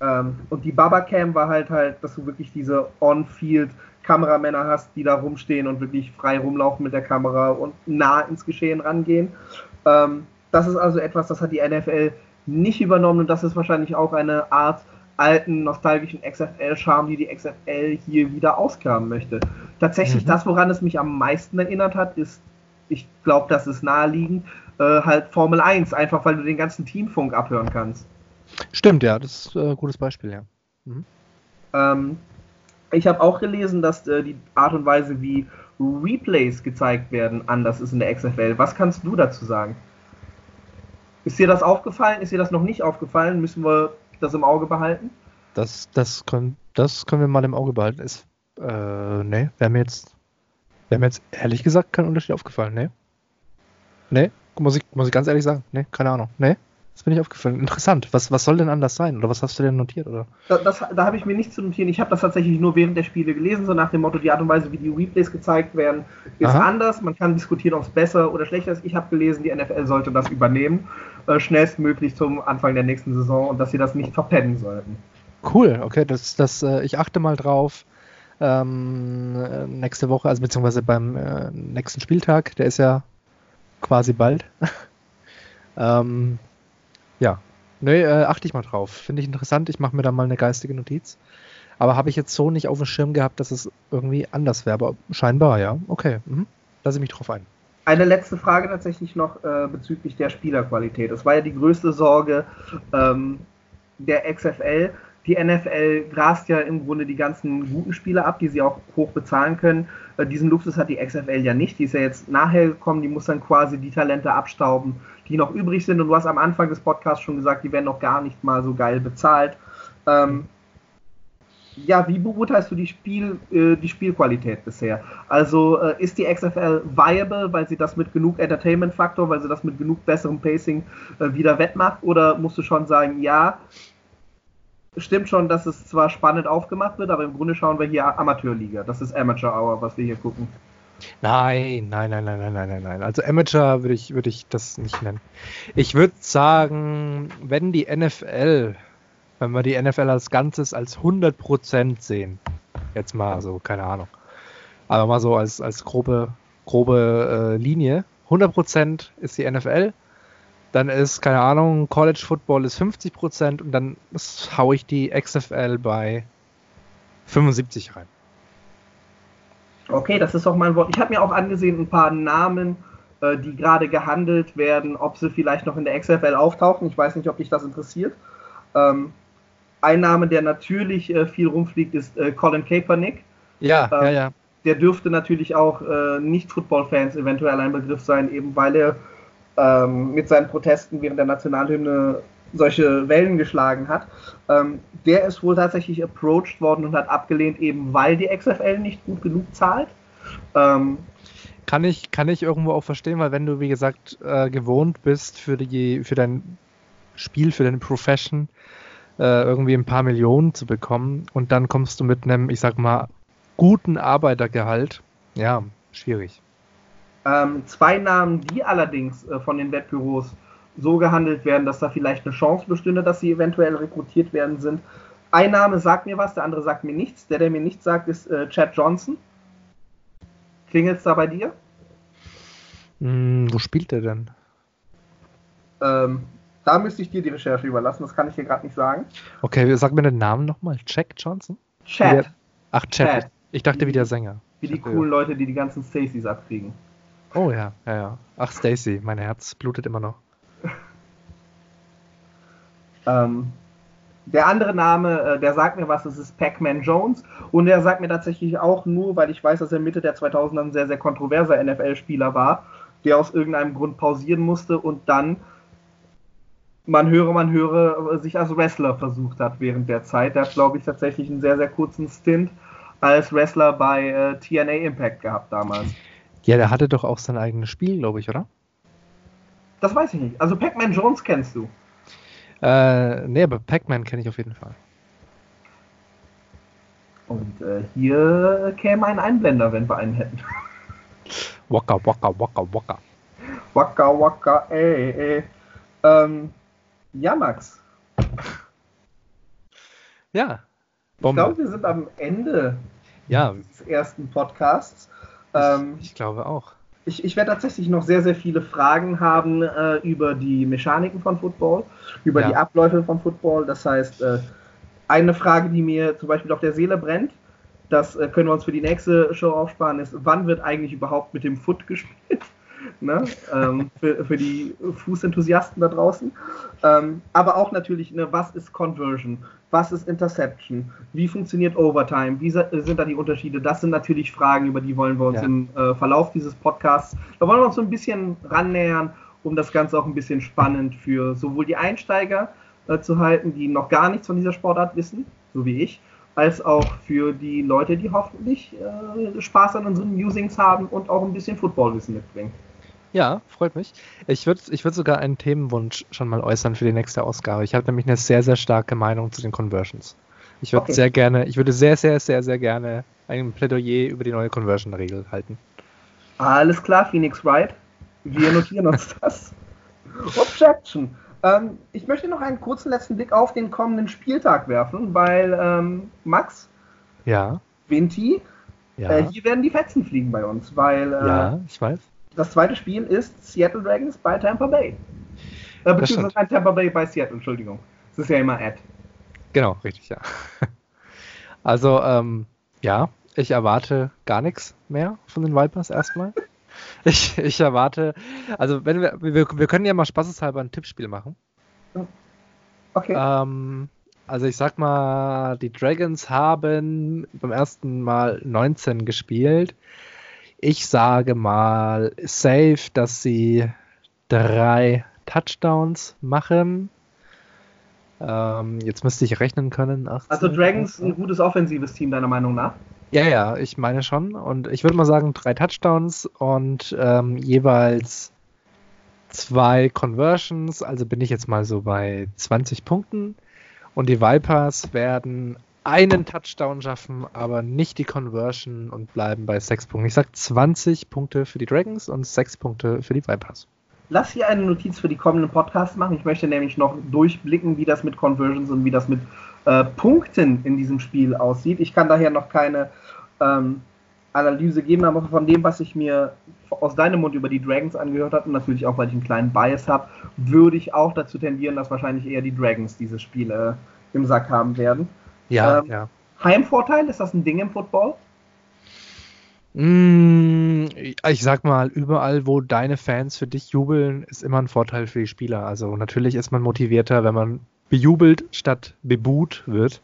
ähm, und die Baba-Cam war halt halt, dass du wirklich diese On-Field Kameramänner hast, die da rumstehen und wirklich frei rumlaufen mit der Kamera und nah ins Geschehen rangehen. Ähm, das ist also etwas, das hat die NFL nicht übernommen und das ist wahrscheinlich auch eine Art alten, nostalgischen XFL-Charme, die die XFL hier wieder ausgraben möchte. Tatsächlich mhm. das, woran es mich am meisten erinnert hat, ist, ich glaube, das ist naheliegend, äh, halt Formel 1, einfach weil du den ganzen Teamfunk abhören kannst. Stimmt, ja, das ist äh, ein gutes Beispiel, ja. Mhm. Ähm, ich habe auch gelesen, dass äh, die Art und Weise, wie Replays gezeigt werden, anders ist in der XFL. Was kannst du dazu sagen? Ist dir das aufgefallen? Ist dir das noch nicht aufgefallen? Müssen wir das im Auge behalten? Das, das, können, das können wir mal im Auge behalten. Ist, äh, nee, wäre mir jetzt, wäre mir jetzt ehrlich gesagt kein Unterschied aufgefallen, nee. Nee, muss ich, muss ich ganz ehrlich sagen. Nee, keine Ahnung. Nee. Das bin ich aufgefallen. Interessant. Was, was soll denn anders sein? Oder was hast du denn notiert? Oder? Das, das, da habe ich mir nichts zu notieren. Ich habe das tatsächlich nur während der Spiele gelesen, so nach dem Motto, die Art und Weise, wie die Replays gezeigt werden, ist Aha. anders. Man kann diskutieren, ob es besser oder schlechter ist. Ich habe gelesen, die NFL sollte das übernehmen, äh, schnellstmöglich zum Anfang der nächsten Saison und dass sie das nicht verpennen sollten. Cool, okay, das, das, äh, ich achte mal drauf. Ähm, äh, nächste Woche, also beziehungsweise beim äh, nächsten Spieltag, der ist ja quasi bald. ähm, ja. Nee, äh, achte ich mal drauf. Finde ich interessant. Ich mache mir da mal eine geistige Notiz. Aber habe ich jetzt so nicht auf dem Schirm gehabt, dass es irgendwie anders wäre. Aber scheinbar, ja. Okay. Mhm. Lasse ich mich drauf ein. Eine letzte Frage tatsächlich noch äh, bezüglich der Spielerqualität. Es war ja die größte Sorge ähm, der XFL. Die NFL grast ja im Grunde die ganzen guten Spieler ab, die sie auch hoch bezahlen können. Äh, diesen Luxus hat die XFL ja nicht. Die ist ja jetzt nachher gekommen, die muss dann quasi die Talente abstauben, die noch übrig sind. Und du hast am Anfang des Podcasts schon gesagt, die werden noch gar nicht mal so geil bezahlt. Ähm, ja, wie beurteilst du die, Spiel, äh, die Spielqualität bisher? Also äh, ist die XFL viable, weil sie das mit genug Entertainment-Faktor, weil sie das mit genug besserem Pacing äh, wieder wettmacht? Oder musst du schon sagen, ja, stimmt schon, dass es zwar spannend aufgemacht wird, aber im Grunde schauen wir hier Amateurliga. Das ist Amateur Hour, was wir hier gucken. Nein, nein, nein, nein, nein, nein, nein. Also Amateur würde ich, würde ich das nicht nennen. Ich würde sagen, wenn die NFL wenn wir die NFL als Ganzes als 100% sehen, jetzt mal so, keine Ahnung, aber mal so als, als grobe, grobe äh, Linie, 100% ist die NFL, dann ist, keine Ahnung, College Football ist 50% und dann haue ich die XFL bei 75 rein. Okay, das ist auch mein Wort. Ich habe mir auch angesehen, ein paar Namen, äh, die gerade gehandelt werden, ob sie vielleicht noch in der XFL auftauchen. Ich weiß nicht, ob dich das interessiert. Ähm, ein Name, der natürlich äh, viel rumfliegt, ist äh, Colin Kaepernick. Ja, ähm, ja, ja. Der dürfte natürlich auch Nicht-Football-Fans eventuell ein Begriff sein, eben weil er ähm, mit seinen Protesten während der Nationalhymne solche Wellen geschlagen hat. Ähm, der ist wohl tatsächlich approached worden und hat abgelehnt, eben weil die XFL nicht gut genug zahlt. Ähm, kann ich, kann ich irgendwo auch verstehen, weil wenn du, wie gesagt, äh, gewohnt bist für, die, für dein Spiel, für deine Profession, äh, irgendwie ein paar Millionen zu bekommen und dann kommst du mit einem, ich sag mal, guten Arbeitergehalt. Ja, schwierig. Ähm, zwei Namen, die allerdings äh, von den Wettbüros so gehandelt werden, dass da vielleicht eine Chance bestünde, dass sie eventuell rekrutiert werden sind. Ein Name sagt mir was, der andere sagt mir nichts. Der, der mir nichts sagt, ist äh, Chad Johnson. Klingelt es da bei dir? Hm, wo spielt der denn? Ähm, da müsste ich dir die Recherche überlassen, das kann ich dir gerade nicht sagen. Okay, sag mir den Namen nochmal. Jack Johnson? Chad. Ach, Chad. Chad. Ich dachte wie der Sänger. Wie die coolen Leute, die die ganzen Stacys abkriegen. Oh ja, ja, ja. Ach, Stacy, mein Herz blutet immer noch. ähm, der andere Name, äh, der sagt mir was, das ist Pac-Man Jones. Und der sagt mir tatsächlich auch nur, weil ich weiß, dass er Mitte der 2000er ein sehr, sehr kontroverser NFL-Spieler war, der aus irgendeinem Grund pausieren musste und dann man höre, man höre, sich als Wrestler versucht hat während der Zeit. Der hat, glaube ich, tatsächlich einen sehr, sehr kurzen Stint als Wrestler bei äh, TNA Impact gehabt damals. Ja, der hatte doch auch sein eigenes Spiel, glaube ich, oder? Das weiß ich nicht. Also Pac-Man Jones kennst du. Äh, nee, aber Pac-Man kenne ich auf jeden Fall. Und äh, hier käme ein Einblender, wenn wir einen hätten. Waka, waka, waka, waka. Waka, waka, ey, ey. Ähm, ja, Max. Ja. Bombe. Ich glaube, wir sind am Ende ja. des ersten Podcasts. Ähm, ich, ich, glaube auch. Ich, ich werde tatsächlich noch sehr, sehr viele Fragen haben äh, über die Mechaniken von Football, über ja. die Abläufe von Football. Das heißt, äh, eine Frage, die mir zum Beispiel auf der Seele brennt, das äh, können wir uns für die nächste Show aufsparen, ist, wann wird eigentlich überhaupt mit dem Foot gespielt? Ne? ähm, für, für die Fußenthusiasten da draußen. Ähm, aber auch natürlich, ne, was ist Conversion? Was ist Interception? Wie funktioniert Overtime? Wie sind da die Unterschiede? Das sind natürlich Fragen, über die wollen wir uns ja. im äh, Verlauf dieses Podcasts, da wollen wir uns so ein bisschen rannähern, um das Ganze auch ein bisschen spannend für sowohl die Einsteiger äh, zu halten, die noch gar nichts von dieser Sportart wissen, so wie ich, als auch für die Leute, die hoffentlich äh, Spaß an unseren Musings haben und auch ein bisschen Footballwissen mitbringen. Ja, freut mich. Ich würde ich würd sogar einen Themenwunsch schon mal äußern für die nächste Ausgabe. Ich habe nämlich eine sehr, sehr starke Meinung zu den Conversions. Ich würde okay. sehr gerne, ich würde sehr, sehr, sehr, sehr gerne ein Plädoyer über die neue Conversion-Regel halten. Alles klar, Phoenix Wright. Wir notieren uns das. Objection. Ähm, ich möchte noch einen kurzen letzten Blick auf den kommenden Spieltag werfen, weil ähm, Max, ja. Vinti, ja. Äh, hier werden die Fetzen fliegen bei uns, weil äh, ja, ich weiß das zweite Spiel ist Seattle Dragons bei Tampa Bay. Äh, beziehungsweise Tampa Bay bei Seattle, Entschuldigung. Es ist ja immer Ad. Genau, richtig, ja. Also, ähm, ja, ich erwarte gar nichts mehr von den Vipers erstmal. Ich, ich erwarte, also wenn wir, wir, wir können ja mal spaßeshalber ein Tippspiel machen. Okay. Ähm, also ich sag mal, die Dragons haben beim ersten Mal 19 gespielt. Ich sage mal safe, dass sie drei Touchdowns machen. Ähm, jetzt müsste ich rechnen können. 18, also Dragons ein gutes offensives Team, deiner Meinung nach? Ja, ja, ich meine schon. Und ich würde mal sagen, drei Touchdowns und ähm, jeweils zwei Conversions. Also bin ich jetzt mal so bei 20 Punkten. Und die Vipers werden einen Touchdown schaffen, aber nicht die Conversion und bleiben bei sechs Punkten. Ich sage 20 Punkte für die Dragons und sechs Punkte für die Vipers. Lass hier eine Notiz für die kommenden Podcasts machen. Ich möchte nämlich noch durchblicken, wie das mit Conversions und wie das mit äh, Punkten in diesem Spiel aussieht. Ich kann daher noch keine ähm, Analyse geben, aber von dem, was ich mir aus deinem Mund über die Dragons angehört habe, und natürlich auch, weil ich einen kleinen Bias habe, würde ich auch dazu tendieren, dass wahrscheinlich eher die Dragons diese Spiele im Sack haben werden. Ja, ähm, ja. Heimvorteil, ist das ein Ding im Football? Mm, ich sag mal, überall, wo deine Fans für dich jubeln, ist immer ein Vorteil für die Spieler. Also natürlich ist man motivierter, wenn man bejubelt statt bebuht wird.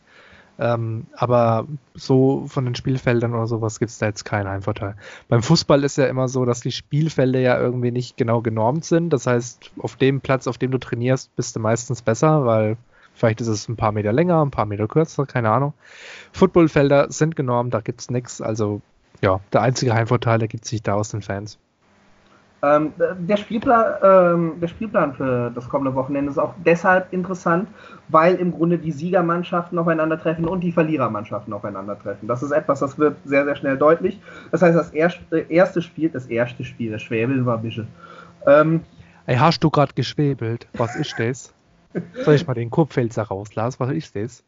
Ähm, aber so von den Spielfeldern oder sowas gibt es da jetzt keinen Heimvorteil. Beim Fußball ist ja immer so, dass die Spielfelder ja irgendwie nicht genau genormt sind. Das heißt, auf dem Platz, auf dem du trainierst, bist du meistens besser, weil vielleicht ist es ein paar Meter länger, ein paar Meter kürzer, keine Ahnung. Footballfelder sind genormt, da gibt es nichts. Also ja, der einzige Heimvorteil ergibt sich da aus den Fans. Ähm, der, Spielplan, ähm, der Spielplan für das kommende Wochenende ist auch deshalb interessant, weil im Grunde die Siegermannschaften aufeinandertreffen und die Verlierermannschaften aufeinandertreffen. Das ist etwas, das wird sehr, sehr schnell deutlich. Das heißt, das erste, erste Spiel, das erste Spiel, das Schwäbeln war ein bisschen. Ähm, Ey, hast du gerade geschwebelt? Was ist das? Soll ich mal den Kurpfälzer rauslassen? Was ist das?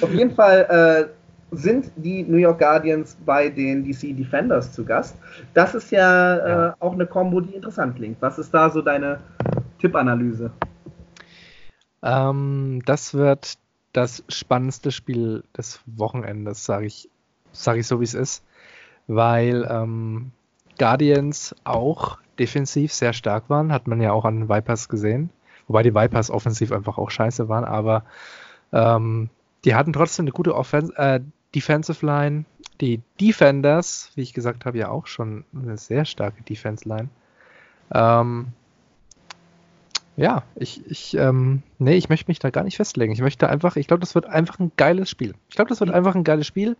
Auf jeden Fall äh, sind die New York Guardians bei den DC Defenders zu Gast. Das ist ja, äh, ja. Auch eine Kombo, die interessant klingt. Was ist da so deine Tippanalyse? Ähm, das wird das spannendste Spiel des Wochenendes, sage ich, sag ich so, wie es ist, weil ähm, Guardians auch defensiv sehr stark waren, hat man ja auch an den Vipers gesehen, wobei die Vipers offensiv einfach auch scheiße waren, aber ähm, die hatten trotzdem eine gute Offense, äh, Defensive Line. Die Defenders, wie ich gesagt habe, ja auch schon eine sehr starke Defense Line. Ähm, ja, ich, ich, ähm, nee, ich möchte mich da gar nicht festlegen. Ich möchte einfach, ich glaube, das wird einfach ein geiles Spiel. Ich glaube, das wird einfach ein geiles Spiel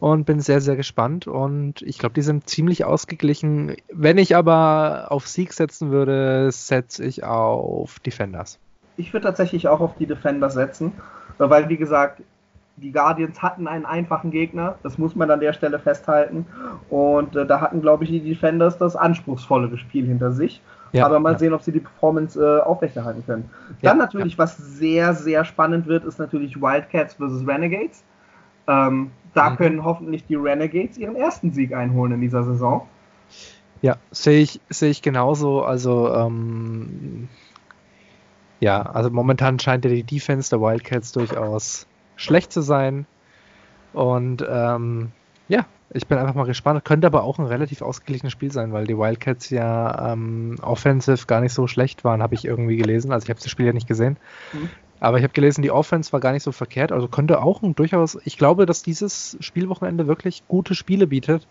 und bin sehr, sehr gespannt. Und ich glaube, die sind ziemlich ausgeglichen. Wenn ich aber auf Sieg setzen würde, setze ich auf Defenders. Ich würde tatsächlich auch auf die Defenders setzen, weil, wie gesagt, die Guardians hatten einen einfachen Gegner, das muss man an der Stelle festhalten. Und äh, da hatten, glaube ich, die Defenders das anspruchsvollere Spiel hinter sich. Ja, Aber mal ja. sehen, ob sie die Performance äh, aufrechterhalten können. Dann ja, natürlich, was sehr, sehr spannend wird, ist natürlich Wildcats vs. Renegades. Ähm, da mhm. können hoffentlich die Renegades ihren ersten Sieg einholen in dieser Saison. Ja, sehe ich, sehe ich genauso. Also, ähm, ja, also momentan scheint ja die Defense der Wildcats durchaus schlecht zu sein. Und ähm, ja, ich bin einfach mal gespannt. Könnte aber auch ein relativ ausgeglichenes Spiel sein, weil die Wildcats ja ähm, offensive gar nicht so schlecht waren, habe ich irgendwie gelesen. Also ich habe das Spiel ja nicht gesehen. Mhm. Aber ich habe gelesen, die Offense war gar nicht so verkehrt. Also könnte auch ein durchaus, ich glaube, dass dieses Spielwochenende wirklich gute Spiele bietet.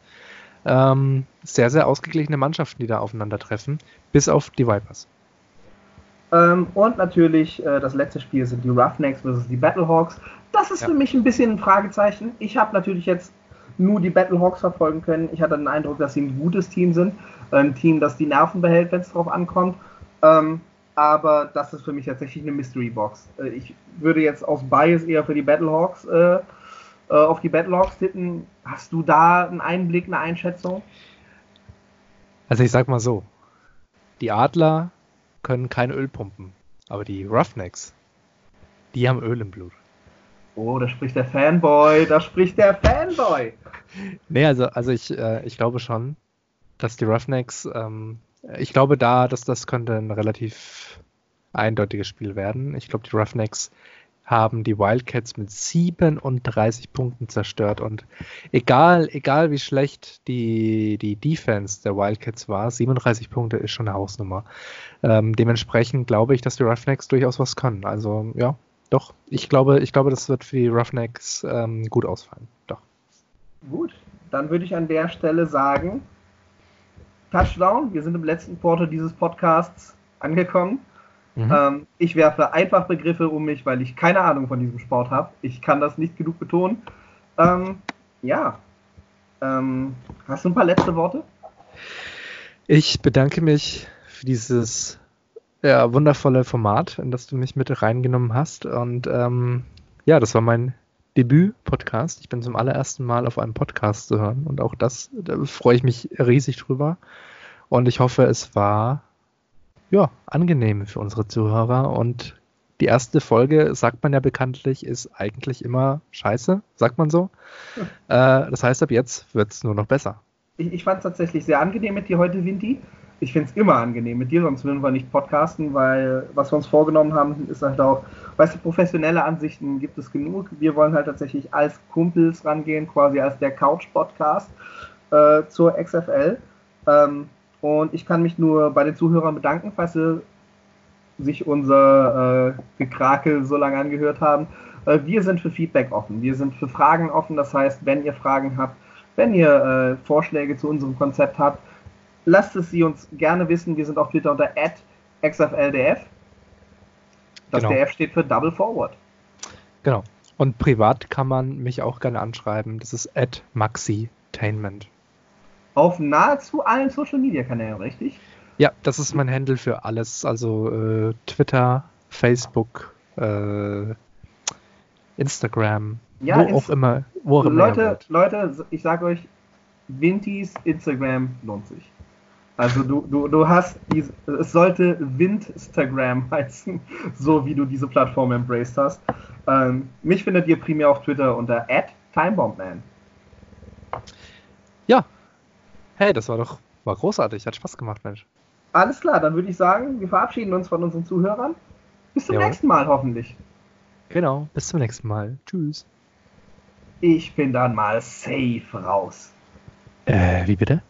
Ähm, sehr, sehr ausgeglichene Mannschaften, die da aufeinandertreffen, bis auf die Vipers. Ähm, und natürlich äh, das letzte Spiel sind die Roughnecks versus die Battlehawks. Das ist ja. für mich ein bisschen ein Fragezeichen. Ich habe natürlich jetzt nur die Battlehawks verfolgen können. Ich hatte den Eindruck, dass sie ein gutes Team sind. Ein Team, das die Nerven behält, wenn es drauf ankommt. Ähm, aber das ist für mich tatsächlich eine Mystery Box. Äh, ich würde jetzt aus Bias eher für die Battlehawks äh, äh, auf die Battlehawks tippen. Hast du da einen Einblick, eine Einschätzung? Also ich sag mal so, die Adler können kein Öl pumpen. Aber die Roughnecks, die haben Öl im Blut. Oh, da spricht der Fanboy, da spricht der Fanboy. Nee, also, also ich, äh, ich glaube schon, dass die Roughnecks, ähm, ich glaube da, dass das könnte ein relativ eindeutiges Spiel werden. Ich glaube, die Roughnecks haben die Wildcats mit 37 Punkten zerstört. Und egal, egal wie schlecht die, die Defense der Wildcats war, 37 Punkte ist schon eine Hausnummer. Ähm, dementsprechend glaube ich, dass die Roughnecks durchaus was können. Also ja, doch. Ich glaube, ich glaube, das wird für die Roughnecks ähm, gut ausfallen. Doch. Gut, dann würde ich an der Stelle sagen, Touchdown. Wir sind im letzten Quarter dieses Podcasts angekommen. Mhm. Ähm, ich werfe einfach Begriffe um mich, weil ich keine Ahnung von diesem Sport habe. Ich kann das nicht genug betonen. Ähm, ja. Ähm, hast du ein paar letzte Worte? Ich bedanke mich für dieses ja, wundervolle Format, in das du mich mit reingenommen hast. Und ähm, ja, das war mein Debüt-Podcast. Ich bin zum allerersten Mal auf einem Podcast zu hören. Und auch das, da freue ich mich riesig drüber. Und ich hoffe, es war ja, angenehm für unsere Zuhörer. Und die erste Folge, sagt man ja bekanntlich, ist eigentlich immer scheiße, sagt man so. Ja. Äh, das heißt, ab jetzt wird es nur noch besser. Ich, ich fand es tatsächlich sehr angenehm mit dir heute, Vinti. Ich finde es immer angenehm mit dir, sonst würden wir nicht podcasten, weil was wir uns vorgenommen haben, ist halt auch, weißt du, professionelle Ansichten gibt es genug. Wir wollen halt tatsächlich als Kumpels rangehen, quasi als der Couch-Podcast äh, zur XFL. Ähm, und ich kann mich nur bei den Zuhörern bedanken, falls sie sich unser äh, Gekrakel so lange angehört haben. Äh, wir sind für Feedback offen. Wir sind für Fragen offen. Das heißt, wenn ihr Fragen habt, wenn ihr äh, Vorschläge zu unserem Konzept habt, lasst es sie uns gerne wissen. Wir sind auf Twitter unter xfldf. Das genau. DF steht für Double Forward. Genau. Und privat kann man mich auch gerne anschreiben. Das ist at maxitainment auf nahezu allen Social Media Kanälen, richtig? Ja, das ist mein Handle für alles. Also äh, Twitter, Facebook, äh, Instagram, ja, wo auch immer. Wo auch Leute, immer Leute, ich sage euch, Vintis Instagram lohnt sich. Also du, du, du hast, diese, es sollte Windstagram heißen, so wie du diese Plattform embraced hast. Ähm, mich findet ihr primär auf Twitter unter @timebombman. Ja, Hey, das war doch war großartig, hat Spaß gemacht, Mensch. Alles klar, dann würde ich sagen, wir verabschieden uns von unseren Zuhörern. Bis zum Jawohl. nächsten Mal hoffentlich. Genau, bis zum nächsten Mal. Tschüss. Ich bin dann mal safe raus. Äh, wie bitte?